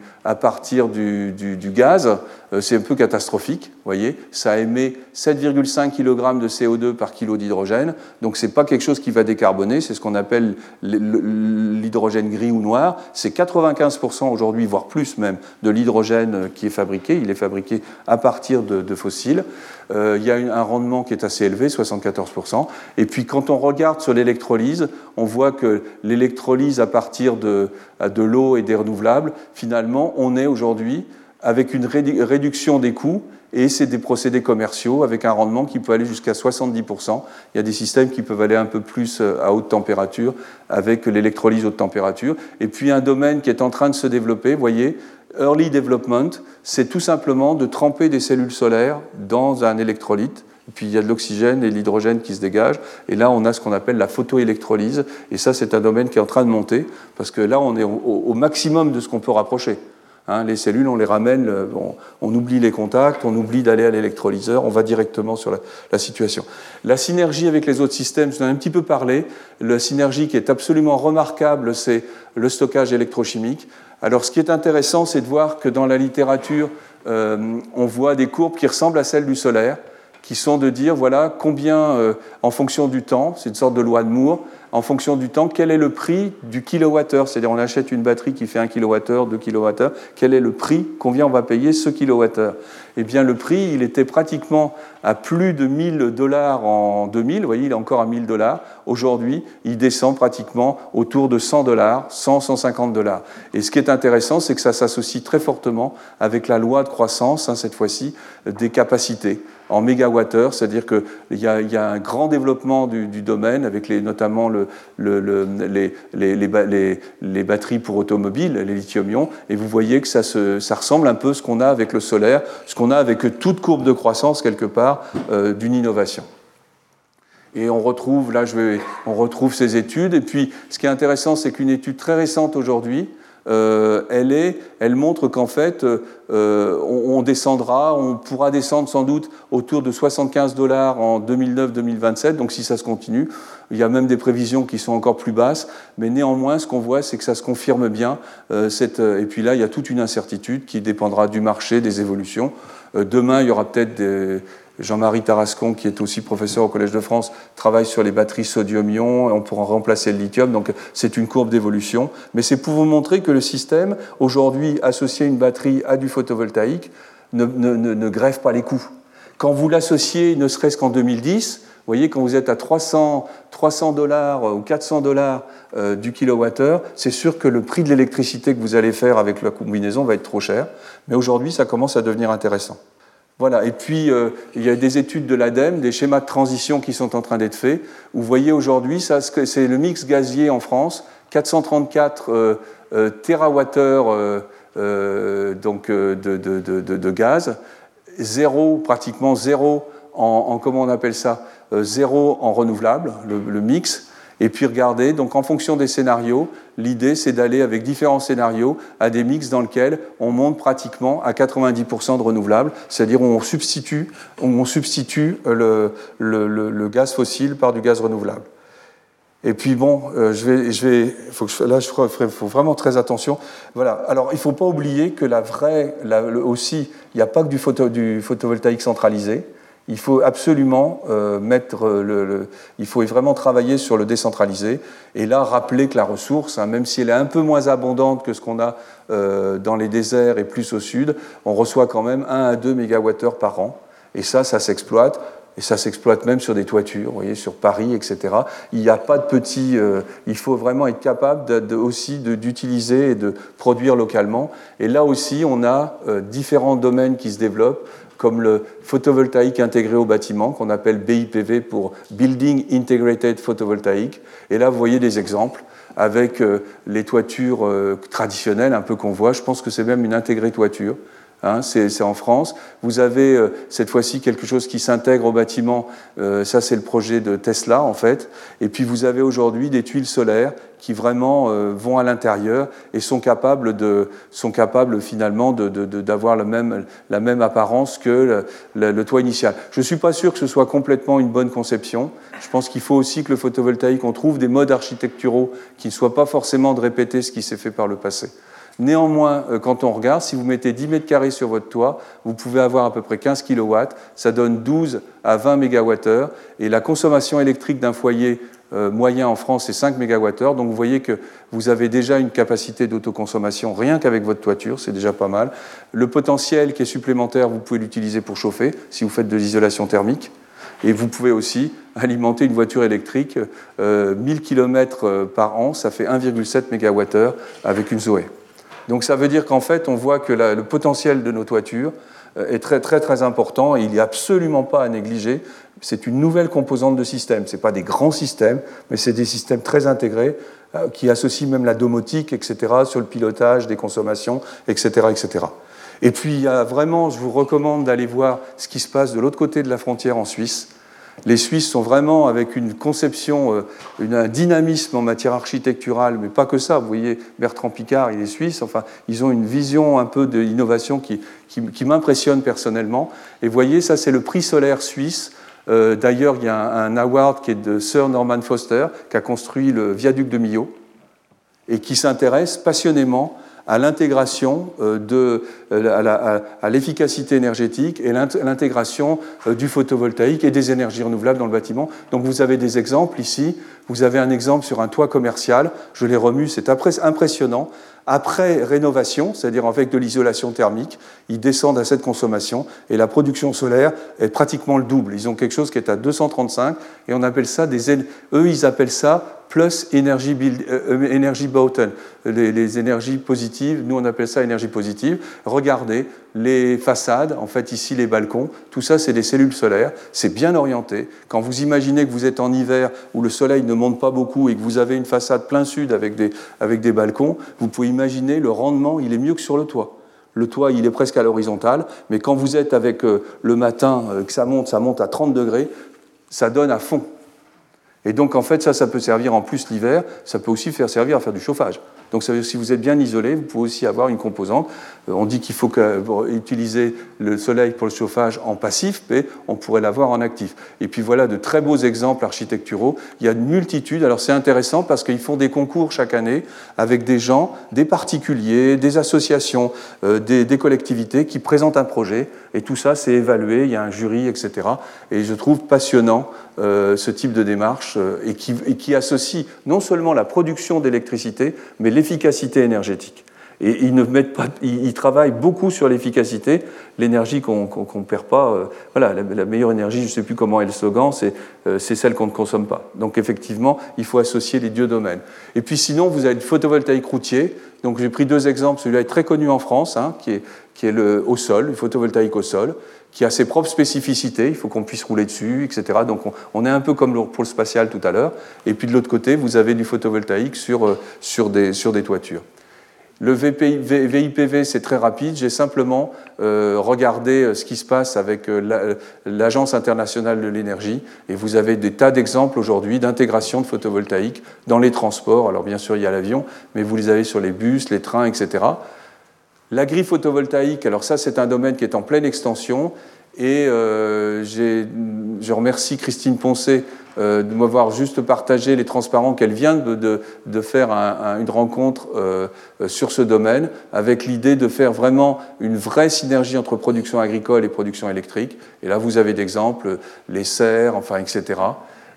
Speaker 2: gaz, euh, c'est un peu catastrophique. voyez, ça émet 7,5 kg de CO2 par kilo d'hydrogène. Donc c'est pas quelque chose qui va décarboner. C'est ce qu'on appelle l'hydrogène gris ou noir. C'est 95% aujourd'hui, voire plus même, de l'hydrogène qui est fabriqué. Il est fabriqué à partir de, de fossiles. Euh, il y a un rendement qui est assez élevé, 74%. Et puis quand on regarde sur l'électrolyse, on voit que l'électrolyse à partir de, de l'eau et des renouvelables, finalement, on est aujourd'hui avec une réduction des coûts et c'est des procédés commerciaux avec un rendement qui peut aller jusqu'à 70%. Il y a des systèmes qui peuvent aller un peu plus euh, à haute température avec l'électrolyse haute température. Et puis un domaine qui est en train de se développer, voyez, early development, c'est tout simplement de tremper des cellules solaires dans un électrolyte. Puis il y a de l'oxygène et l'hydrogène qui se dégagent. Et là, on a ce qu'on appelle la photoélectrolyse. Et ça, c'est un domaine qui est en train de monter, parce que là, on est au, maximum de ce qu'on peut rapprocher. Hein, les cellules, on les ramène, on, oublie les contacts, on oublie d'aller à l'électrolyseur, on va directement sur la, la, situation. La synergie avec les autres systèmes, je en ai un petit peu parlé. La synergie qui est absolument remarquable, c'est le stockage électrochimique. Alors ce qui est intéressant, c'est de voir que dans la littérature, euh, on voit des courbes qui ressemblent à celles du solaire, qui sont de dire, voilà, combien, en fonction du temps, c'est une sorte de loi de Moore, en fonction du temps, quel est le prix du kilowattheure? C'est-à-dire, on achète une batterie qui fait 1 kWh, 2 kWh, quel est le prix, combien on va payer ce kilowattheure? Eh bien, le prix, il était pratiquement à plus de 1000 dollars en 2000, vous voyez, il est encore à 1000 dollars. Aujourd'hui, il descend pratiquement autour de 100 dollars, 100, 150 dollars. Et ce qui est intéressant, c'est que ça s'associe très fortement avec la loi de croissance, hein, cette fois-ci, des capacités en mégawattheures, c'est-à-dire qu'il y, y, a un grand développement du, domaine, avec notamment le, les, batteries pour automobiles, les lithium-ion, et vous voyez que ça ressemble un peu à ce qu'on a avec le solaire, ce qu'on a avec toute courbe de croissance, quelque part, euh, d'une innovation. Et on retrouve, là, je vais, on retrouve ces études. Et puis, ce qui est intéressant, c'est qu'une étude très récente aujourd'hui, euh, elle, montre qu'en fait, euh, on, descendra, on pourra descendre sans doute autour de 75 dollars en 2009-2027, donc si ça se continue, il y a même des prévisions qui sont encore plus basses, mais néanmoins, ce qu'on voit, c'est que ça se confirme bien. Euh, et puis là, il y a toute une incertitude qui dépendra du marché, des évolutions. demain, il y aura peut-être des Jean-Marie Tarascon, qui est aussi professeur au Collège de France, travaille sur les batteries sodium-ion, on pourra remplacer le lithium, donc c'est une courbe d'évolution. Mais c'est pour vous montrer que le système, aujourd'hui, associé une batterie à du photovoltaïque, ne, grève pas les coûts. Quand vous l'associez, ne serait-ce qu'en 2010, vous voyez, quand vous êtes à 300, 300 dollars ou 400 dollars euh, du kilowattheure, c'est sûr que le prix de l'électricité que vous allez faire avec la combinaison va être trop cher. Mais aujourd'hui, ça commence à devenir intéressant. Voilà, et puis euh, il y a des études de l'ADEME, des schémas de transition qui sont en train d'être faits. Vous voyez aujourd'hui, c'est le mix gazier en France, 434 euh, euh, TWh donc, de, de, gaz, zéro, pratiquement zéro en, comment on appelle ça, zéro en renouvelable, le mix. Et puis regardez, donc en fonction des scénarios, l'idée c'est d'aller avec différents scénarios à des mix dans lesquels on monte pratiquement à 90% de renouvelables, c'est-à-dire on substitue, on substitue le, le, gaz fossile par du gaz renouvelable. Et puis bon, euh, je vais, je vais, là, je ferai, faut vraiment très attention. Voilà. Alors, il ne faut pas oublier que la vraie, aussi, il n'y a pas que du photovoltaïque centralisé il faut absolument euh, mettre le, il faut vraiment travailler sur le décentralisé et là rappeler que la ressource, hein, même si elle est un peu moins abondante que ce qu'on a euh, dans les déserts et plus au sud, on reçoit quand même 1 à 2 MWh par an et ça, ça s'exploite. Et ça s'exploite même sur des toitures, vous voyez, sur Paris, etc. Il n'y a pas de petits. Euh, il faut vraiment être capable aussi d'utiliser et de produire localement. Et là aussi, on a différents domaines qui se développent comme le photovoltaïque intégré au bâtiment, qu'on appelle BIPV pour Building Integrated Photovoltaic. Et là, vous voyez des exemples avec euh, les toitures euh, traditionnelles, un peu qu'on voit. Je pense que c'est même une intégrée toiture. Hein, c'est en France. Vous avez euh, cette fois-ci quelque chose qui s'intègre au bâtiment. Euh, ça, c'est le projet de Tesla, en fait. Et puis, vous avez aujourd'hui des tuiles solaires qui vraiment euh, vont à l'intérieur et sont capables, de, sont capables finalement d'avoir même, la même apparence que le, le toit initial. Je ne suis pas sûr que ce soit complètement une bonne conception. Je pense qu'il faut aussi que le photovoltaïque, on trouve des modes architecturaux qui ne soient pas forcément de répéter ce qui s'est fait par le passé. Néanmoins, euh, quand on regarde, si vous mettez 10 mètres carrés sur votre toit, vous pouvez avoir à peu près 15 kW, ça donne 12 à 20 MWh, et la consommation électrique d'un foyer euh, moyen en France est 5 MWh, donc vous voyez que vous avez déjà une capacité d'autoconsommation rien qu'avec votre toiture, c'est déjà pas mal. Le potentiel qui est supplémentaire, vous pouvez l'utiliser pour chauffer si vous faites de l'isolation thermique. Et vous pouvez aussi alimenter une voiture électrique, 1000 euh, km par an, ça fait 1,7 MWh avec une Zoé. Donc ça veut dire qu'en fait, on voit que le potentiel de nos toitures euh, est très très très important et il n'y a absolument pas à négliger. C'est une nouvelle composante de système. Ce pas des grands systèmes, mais c'est des systèmes très intégrés euh, qui associent même la domotique, etc., sur le pilotage des consommations, etc., etc. Et puis, il y a vraiment, je vous recommande d'aller voir ce qui se passe de l'autre côté de la frontière en Suisse. Les Suisses sont vraiment avec une conception, euh, un dynamisme en matière architecturale, mais pas que ça. Vous voyez, Bertrand Picard, il est suisse. Enfin, ils ont une vision un peu d'innovation qui, qui, m'impressionne personnellement. Et vous voyez, ça, c'est le prix solaire suisse. Euh, d'ailleurs, il y a un, award qui est de Sir Norman Foster, qui a construit le viaduc de Millau et qui s'intéresse passionnément à l'intégration de à l'efficacité énergétique et l'intégration du photovoltaïque et des énergies renouvelables dans le bâtiment. Donc vous avez des exemples ici. Vous avez un exemple sur un toit commercial. Je l'ai remu, c'est impressionnant après rénovation, c'est-à-dire avec de l'isolation thermique, ils descendent à cette consommation et la production solaire est pratiquement le double. Ils ont quelque chose qui est à 235 et on appelle ça des. Eux, ils appellent ça plus énergie, énergie Boughton, les, les, énergies positives. Nous, on appelle ça énergie positive. Regardez les façades, en fait, ici, les balcons, tout ça, c'est des cellules solaires. C'est bien orienté. Quand vous imaginez que vous êtes en hiver où le soleil ne monte pas beaucoup et que vous avez une façade plein sud avec des, avec des balcons, vous pouvez imaginer le rendement, il est mieux que sur le toit. Le toit, il est presque à l'horizontale, mais quand vous êtes avec euh, le matin, euh, que ça monte, ça monte à 30 degrés, ça donne à fond. Et donc, en fait, ça, ça peut servir en plus l'hiver, ça peut aussi faire servir à faire du chauffage. Donc, ça veut dire, si vous êtes bien isolé, vous pouvez aussi avoir une composante. Euh, on dit qu'il faut utiliser le soleil pour le chauffage en passif, mais on pourrait l'avoir en actif. Et puis voilà de très beaux exemples architecturaux. Il y a une multitude. Alors, c'est intéressant parce qu'ils font des concours chaque année avec des gens, des particuliers, des associations, euh, des, collectivités qui présentent un projet. Et tout ça, c'est évalué. Il y a un jury, etc. Et je trouve passionnant euh, ce type de démarche euh, et, qui, associe non seulement la production d'électricité, mais l'efficacité énergétique. Et ils, travaillent beaucoup sur l'efficacité, l'énergie qu'on ne perd pas. Euh, voilà, la, meilleure énergie, je ne sais plus comment est le slogan, c'est celle qu'on ne consomme pas. Donc effectivement, il faut associer les deux domaines. Et puis sinon, vous avez le photovoltaïque routier. Donc j'ai pris deux exemples. Celui-là est très connu en France, hein, qui est, le, au sol, le photovoltaïque au sol qui a ses propres spécificités, il faut qu'on puisse rouler dessus, etc. Donc on, est un peu comme pour le spatial tout à l'heure. Et puis de l'autre côté, vous avez du photovoltaïque sur, euh, des toitures. Le VIPV, c'est très rapide. J'ai simplement euh, regardé euh, ce qui se passe avec l'Agence internationale de l'énergie. Et vous avez des tas d'exemples aujourd'hui d'intégration de photovoltaïque dans les transports. Alors bien sûr, il y a l'avion, mais vous les avez sur les bus, les trains, etc. L'agri-photovoltaïque, alors ça c'est un domaine qui est en pleine extension et euh, je remercie Christine Poncet euh, de m'avoir juste partagé les transparents qu'elle vient de, faire une rencontre euh, sur ce domaine avec l'idée de faire vraiment une vraie synergie entre production agricole et production électrique. Et là vous avez d'exemples, les serres, enfin etc.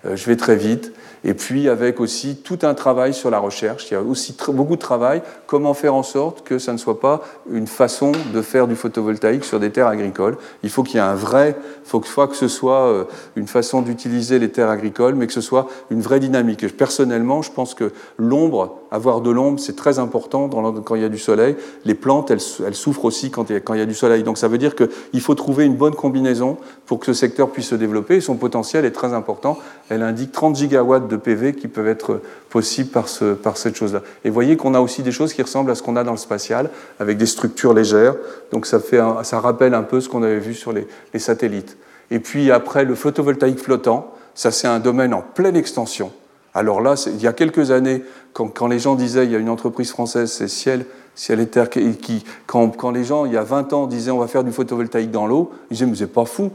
Speaker 2: je vais très vite et puis avec aussi tout un travail sur la recherche. Il y a aussi beaucoup de travail, comment faire en sorte que ça ne soit pas une façon de faire du photovoltaïque sur des terres agricoles. Il faut qu'il y ait un vrai, faut que ce soit euh, une façon d'utiliser les terres agricoles, mais que ce soit une vraie dynamique. personnellement, je pense que l'ombre, avoir de l'ombre, c'est très important quand il y a du soleil. Les plantes, elles, souffrent aussi quand il, y a, du soleil. Donc ça veut dire qu'il faut trouver une bonne combinaison pour que ce secteur puisse se développer. son potentiel est très important. Elle indique 30 gigawatts de PV qui peuvent être possibles par, ce, par cette chose-là. Et voyez qu'on a aussi des choses qui ressemblent à ce qu'on a dans le spatial, avec des structures légères. Donc ça, fait ça rappelle un peu ce qu'on avait vu sur les, satellites. Et puis après, le photovoltaïque flottant, ça c'est un domaine en pleine extension. Alors là, il y a quelques années, quand, les gens disaient, il y a une entreprise française, c'est Ciel, Ciel et Terre, qui, quand, les gens, il y a 20 ans, disaient on va faire du photovoltaïque dans l'eau, ils disaient mais c'est pas fou,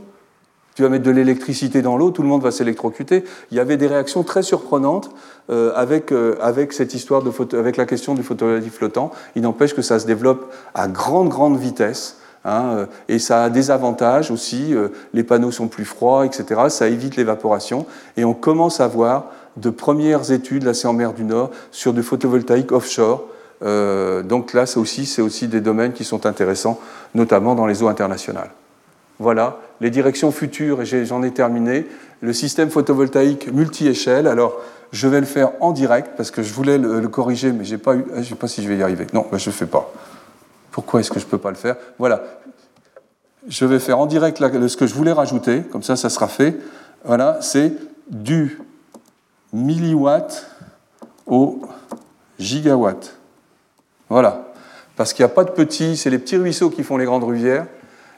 Speaker 2: tu vas mettre de l'électricité dans l'eau, tout le monde va s'électrocuter. Il y avait des réactions très surprenantes euh, avec, euh, avec cette histoire de photo, avec la question du photovoltaïque flottant. Il n'empêche que ça se développe à grande, grande vitesse. Hein, euh, et ça a des avantages aussi. Les panneaux sont plus froids, etc. Ça évite l'évaporation. Et on commence à voir de premières études, là c'est en mer du Nord, sur du photovoltaïque offshore. Euh, donc là, c'est aussi, aussi des domaines qui sont intéressants, notamment dans les eaux internationales. Voilà, les directions futures, et j'en ai, terminé. Le système photovoltaïque multi-échelle. Alors, je vais le faire en direct parce que je voulais le, corriger, mais pas je ne sais pas si je vais y arriver. Non, ben, je ne fais pas. Pourquoi est-ce que je ne peux pas le faire? Voilà. Je vais faire en direct ce que je voulais rajouter, comme ça, ça sera fait. Voilà, c'est du milliwatt au gigawatt. Voilà. Parce qu'il n'y a pas de petits, c'est les petits ruisseaux qui font les grandes rivières.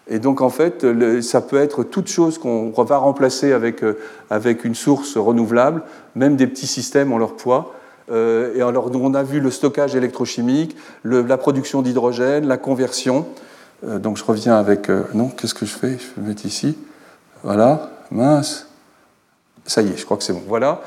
Speaker 2: Et donc, en fait, ça peut être toute chose qu'on va remplacer avec, euh, avec une source renouvelable, même des petits systèmes ont leur poids. Euh, et alors, on a vu le stockage électrochimique, la production d'hydrogène, la conversion. Euh, donc, je reviens avec. non, qu'est-ce que je fais? Je vais mettre ici. Voilà, mince. Ça y est, je crois que c'est bon. Voilà.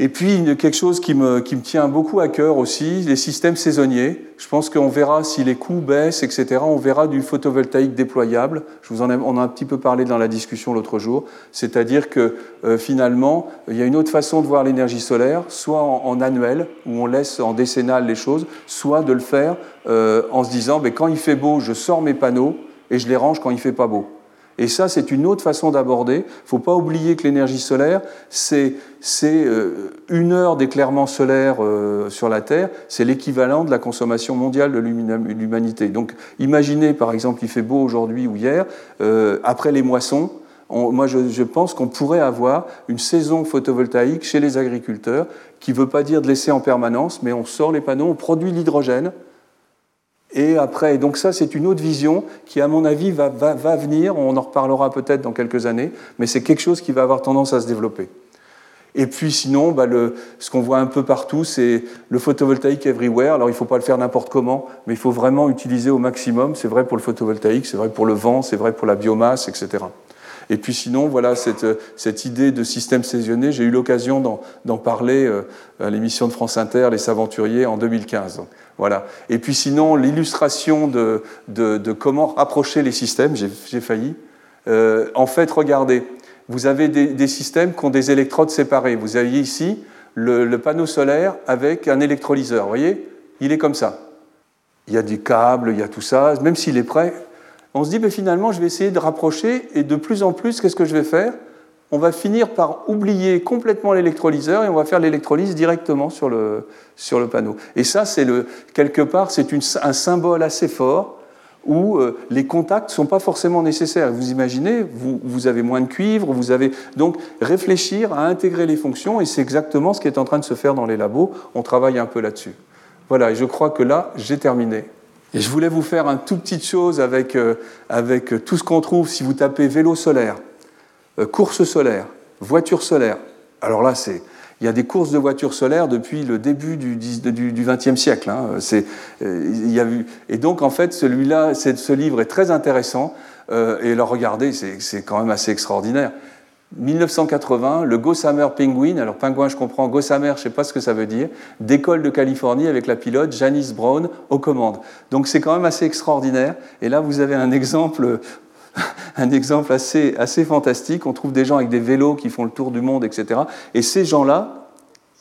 Speaker 2: Et puis quelque chose qui me, qui me, tient beaucoup à cœur aussi, les systèmes saisonniers. Je pense qu'on verra si les coûts baissent, etc. On verra du photovoltaïque déployable. Je vous en ai, on a un petit peu parlé dans la discussion l'autre jour. C'est-à-dire que euh, finalement, il y a une autre façon de voir l'énergie solaire, soit en, annuel, où on laisse en décennale les choses, soit de le faire euh, en se disant, ben, quand il fait beau, je sors mes panneaux et je les range quand il fait pas beau. Et ça, c'est une autre façon d'aborder. Il ne faut pas oublier que l'énergie solaire, c'est euh, une heure d'éclairement solaire euh, sur la Terre, c'est l'équivalent de la consommation mondiale de l'humanité. Donc imaginez, par exemple, il fait beau aujourd'hui ou hier, euh, après les moissons, moi je, je pense qu'on pourrait avoir une saison photovoltaïque chez les agriculteurs qui ne veut pas dire de laisser en permanence, mais on sort les panneaux, on produit l'hydrogène, et après, donc ça, c'est une autre vision qui, à mon avis, va, venir. On en reparlera peut-être dans quelques années, mais c'est quelque chose qui va avoir tendance à se développer. Et puis sinon, bah ce qu'on voit un peu partout, c'est le photovoltaïque everywhere. Alors il ne faut pas le faire n'importe comment, mais il faut vraiment utiliser au maximum. C'est vrai pour le photovoltaïque, c'est vrai pour le vent, c'est vrai pour la biomasse, etc. Et puis sinon, voilà cette, cette idée de système saisonnier, j'ai eu l'occasion d'en parler euh, à l'émission de France Inter, Les Aventuriers, en 2015. Voilà. Et puis sinon, l'illustration de, de, comment rapprocher les systèmes, j'ai failli. Euh, en fait, regardez, vous avez des, systèmes qui ont des électrodes séparées. Vous aviez ici le, le panneau solaire avec un électrolyseur. Vous voyez? Il est comme ça. Il y a des câbles, il y a tout ça. Même s'il est prêt, on se dit, mais finalement, je vais essayer de rapprocher et de plus en plus, qu'est-ce que je vais faire? On va finir par oublier complètement l'électrolyseur et on va faire l'électrolyse directement sur le, sur le panneau. Et ça, c'est le, quelque part, c'est un symbole assez fort où euh, les contacts ne sont pas forcément nécessaires. Vous imaginez, vous, vous, avez moins de cuivre, vous avez donc réfléchir à intégrer les fonctions, et c'est exactement ce qui est en train de se faire dans les labos. On travaille un peu là-dessus. Voilà, et je crois que là, j'ai terminé. Et je voulais vous faire un tout petite chose avec, euh, avec tout ce qu'on trouve si vous tapez vélo solaire, euh, course solaire, voiture solaire. Alors là, c'est, il y a des courses de voitures solaires depuis le début du XXe siècle. Hein. Euh, il y a eu, et donc, en fait, celui-là, ce livre est très intéressant. et le regarder, c'est quand même assez extraordinaire. 1980, le Gossamer Penguin, alors pingouin je comprends, Gossamer je ne sais pas ce que ça veut dire, d'école de Californie avec la pilote Janice Brown aux commandes. Donc c'est quand même assez extraordinaire. Et là vous avez un exemple, un exemple assez, assez fantastique. On trouve des gens avec des vélos qui font le tour du monde, etc. Et ces gens-là,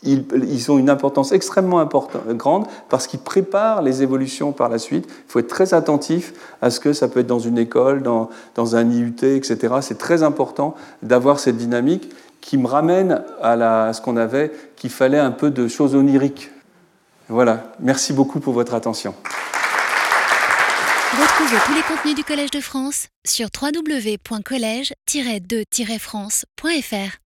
Speaker 2: ils, ont une importance extrêmement grande parce qu'ils préparent les évolutions par la suite. Il faut être très attentif à ce que ça peut être dans une école, dans, un IUT, etc. C'est très important d'avoir cette dynamique qui me ramène à ce qu'on avait, qu'il fallait un peu de choses oniriques. Voilà, merci beaucoup pour votre attention.
Speaker 1: Retrouvez tous les contenus du Collège de France sur www.colège-2-france.fr.